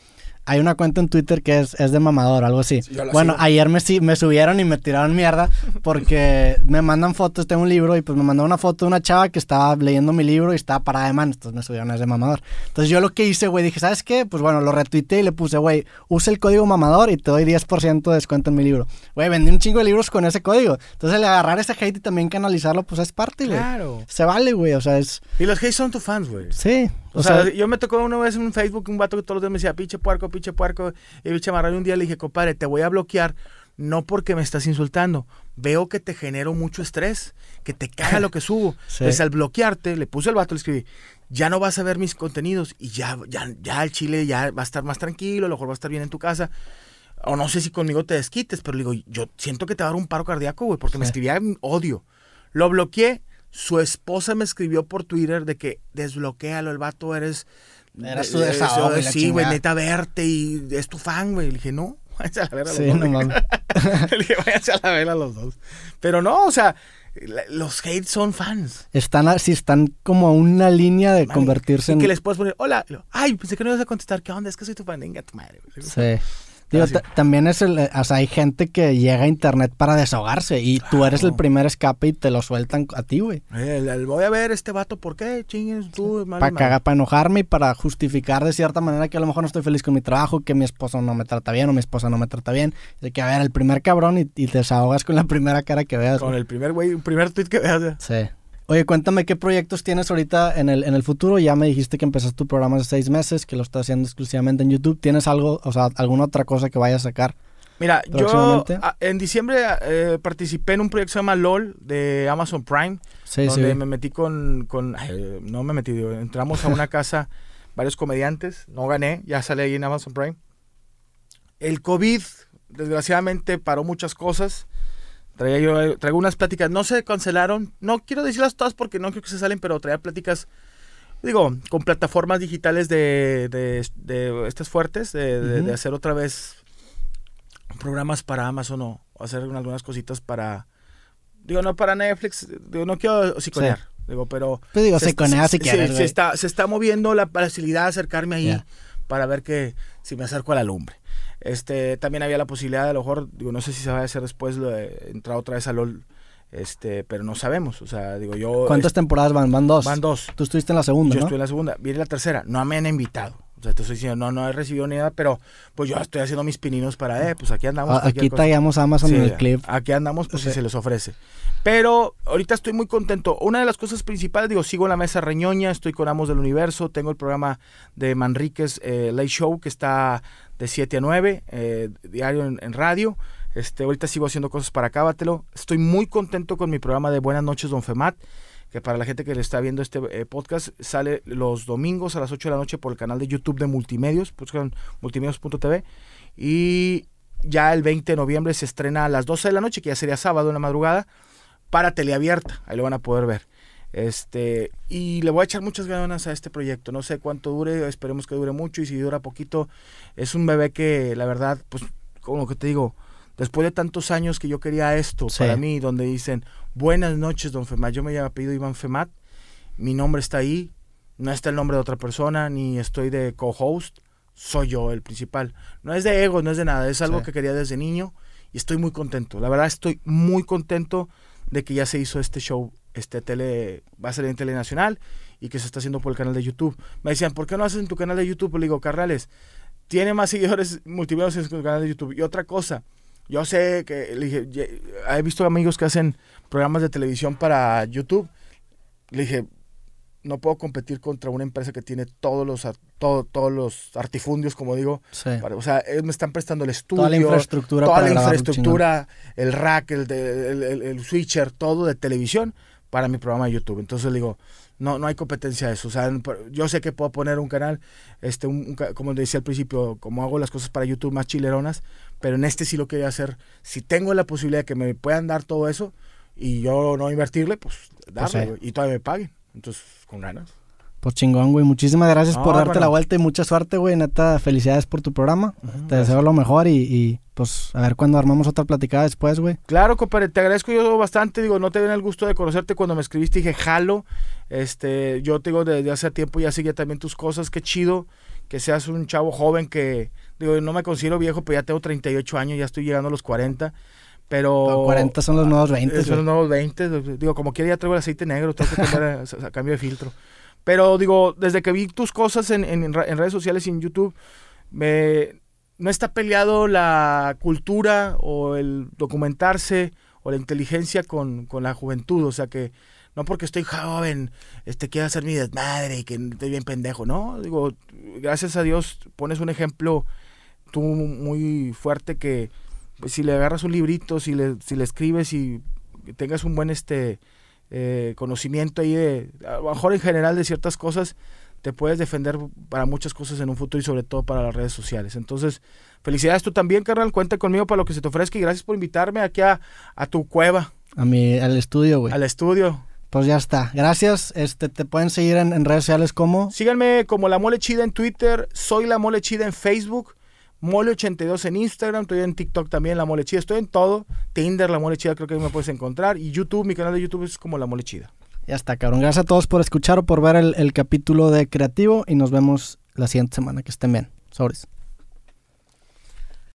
hay una cuenta en Twitter que es, es de mamador, algo así. bueno, ayer me, me subieron y me tiraron mierda porque me mandan fotos, tengo un libro y pues me mandó una foto de una chava que estaba leyendo mi libro y estaba parada de manos, entonces me subieron es de mamador. Entonces yo lo que hice, güey, dije, ¿sabes qué? Pues bueno, lo retuiteé y le puse, güey, usa el código mamador y te doy 10% de descuento en mi libro. Güey, vendí un chingo de libros con ese código. Entonces el agarrar ese hate y también canalizarlo, pues es parte, güey. Claro. Se vale, güey, o sea, es... Y los hate son tus fans, güey. Sí. O, sea, yo me tocó una vez en un Facebook un vato que todos los días me decía, pinche puerco, pinche puerco. Y pinche marrano. Un día le dije, compadre, te voy a bloquear no porque me estás insultando. Veo que te genero mucho estrés, que te caga lo que subo. Entonces, al bloquearte, le puse el vato, le escribí, ya no vas a ver mis contenidos y ya, ya, ya el chile ya va a estar más tranquilo, a lo mejor va a estar bien en tu casa. O no sé si conmigo te desquites, pero le digo, yo siento que te va a dar un paro cardíaco, güey, porque me escribía odio. Lo bloqueé su esposa me escribió por Twitter de que desbloquealo, el vato eres... Era su desahogo. Sí, güey, neta verte y es tu fan, güey. Le dije, no, váyanse a la vera los sí, No mames. Le dije, váyanse a la vera los dos. Pero no, o sea, los hates son fans. Están así, están como a una línea de convertirse en. Que les puedes poner, hola, ay, pensé que no ibas a contestar, ¿qué onda? Es que soy tu fan, venga tu madre. Sí. Digo, también es el, o sea, hay gente que llega a internet para desahogarse y tú eres el primer escape y te lo sueltan a ti, güey. voy a ver este vato, ¿por qué? Chingues tú, Para cagar, para enojarme y para justificar de cierta manera que a lo mejor no estoy feliz con mi trabajo, que mi esposo no me trata bien o mi esposa no me trata bien. De que, a ver, el primer cabrón y, te desahogas con la primera cara que veas. Con el primer güey, primer tweet que veas. Sí. Oye, cuéntame qué proyectos tienes ahorita en el, en el futuro. Ya me dijiste que empezaste tu programa hace seis meses, que lo estás haciendo exclusivamente en YouTube. ¿Tienes algo, o sea, alguna otra cosa que vayas a sacar? Mira, yo ah, en diciembre eh, participé en un proyecto que se llama LOL de Amazon Prime, sí, donde me metí con, con no me metí, entramos a una casa, varios comediantes, no gané, ya salí ahí en Amazon Prime. El COVID, desgraciadamente, paró muchas cosas Traía yo, traigo unas pláticas, no se cancelaron, no quiero decirlas todas porque no creo que se salen, pero traía pláticas, digo, con plataformas digitales de, de, estas fuertes, de, hacer otra vez programas para Amazon o hacer algunas cositas para, digo, no para Netflix, digo, no quiero psiconear. Digo, pero... Pues digo, se, si se, se, está, se está moviendo la facilidad de acercarme ahí para ver que si me acerco a la lumbre. Este, también había la posibilidad, de, a lo mejor, digo, no sé si se va a hacer después lo de entrar otra vez a LOL, este, pero no sabemos. O sea, digo yo. ¿Cuántas temporadas van? Van dos. Van dos. Tú estuviste en la segunda. Yo estuve en la segunda. Viene la tercera. No me han invitado. O sea, te estoy diciendo, no, no he recibido ni nada, pero pues yo estoy haciendo mis pininos para, eh, pues aquí andamos. aquí tallamos Amazon en el clip. Aquí andamos, pues si se les ofrece. Pero ahorita estoy muy contento. Una de las cosas principales, digo, sigo en la mesa reñoña, estoy con Amos del Universo, tengo el programa de Manríquez eh, Late Show que está de 7 a 9, eh, diario en, radio. Este, ahorita sigo haciendo cosas para Cábatelo. Estoy muy contento con mi programa de Buenas noches, Don Femat, que para la gente que le está viendo este eh, podcast, sale los domingos a las 8 de la noche por el canal de YouTube de Multimedios, multimedios.tv. Y ya el 20 de noviembre se estrena a las 12 de la noche, que ya sería sábado en la madrugada, para teleabierta. Ahí lo van a poder ver. Este, y le voy a echar muchas ganas a este proyecto. No sé cuánto dure, esperemos que dure mucho y si dura poquito, es un bebé que la verdad, pues, como que te digo, después de tantos años que yo quería esto para mí, donde dicen, buenas noches, don Femat, yo me llamo pedido Iván Femat, mi nombre está ahí, no está el nombre de otra persona, ni estoy de co-host, soy yo el principal. No es de ego, no es de nada, es algo que quería desde niño y estoy muy contento. La verdad estoy muy contento de que ya se hizo este show este tele, va a salir en Telenacional y que se está haciendo por el canal de YouTube. Me decían, ¿por qué no haces en tu canal de YouTube? Le digo, Carrales, tiene más seguidores multimedios en su canal de YouTube. Y otra cosa, yo sé que, le dije, he visto amigos que hacen programas de televisión para YouTube. Le dije, no puedo competir contra una empresa que tiene todos los todo, todos los artifundios, como digo. o sea, ellos me están prestando el estudio, toda la infraestructura, toda la infraestructura el rack, el, el, switcher, todo de televisión para mi programa de YouTube. Entonces digo, no, no hay competencia de eso. O sea, yo sé que puedo poner un canal, este, un, como decía al principio, como hago las cosas para YouTube más chileronas, pero en este sí lo quería hacer. Si tengo la posibilidad de que me puedan dar todo eso y yo no invertirle, pues, pues darle y todavía me paguen. Entonces, con ganas. Pues chingón, güey. Muchísimas gracias por darte la vuelta y mucha suerte, güey. Neta, felicidades por tu programa. Te deseo lo mejor y, pues a ver cuándo armamos otra platicada después, güey. Claro, compadre, te agradezco yo bastante. Digo, no te den el gusto de conocerte cuando me escribiste. Dije, jalo. Este, yo te digo, desde hace tiempo ya seguía también tus cosas. Qué chido que seas un chavo joven que, digo, no me considero viejo, pero ya tengo 38 años, ya estoy llegando a los 40. Pero. Los 40 son los nuevos 20. Son los nuevos 20. Digo, como quiera ya traigo el aceite negro, tengo que cambiar a cambio de filtro. Pero digo, desde que vi tus cosas en, en, redes sociales y en YouTube, me, no está peleado la cultura o el documentarse o la inteligencia con, con, la juventud. O sea que no porque estoy joven, este, quiero hacer mi desmadre y que estoy bien pendejo. No, digo, gracias a Dios pones un ejemplo tú muy fuerte que pues, si le agarras un librito, si le, si le escribes y tengas un buen este eh, conocimiento ahí de, a lo mejor en general de ciertas cosas, te puedes defender para muchas cosas en un futuro y sobre todo para las redes sociales. Entonces, felicidades tú también, carnal, cuenta conmigo para lo que se te ofrezca y gracias por invitarme aquí a, tu cueva. A mi, al estudio, güey. Al estudio. Pues ya está. Gracias. Este, te pueden seguir en, en redes sociales como. Síganme como La Mole Chida en Twitter, soy La Mole Chida en Facebook Mole82 en Instagram, estoy en TikTok también, La Mole Chida, estoy en todo. Tinder, La Mole Chida, creo que ahí me puedes encontrar. Y YouTube, mi canal de YouTube es como La Mole Chida. Ya está, cabrón. Gracias a todos por escuchar o por ver el, el capítulo de Creativo y nos vemos la siguiente semana. Que estén bien. Sobres.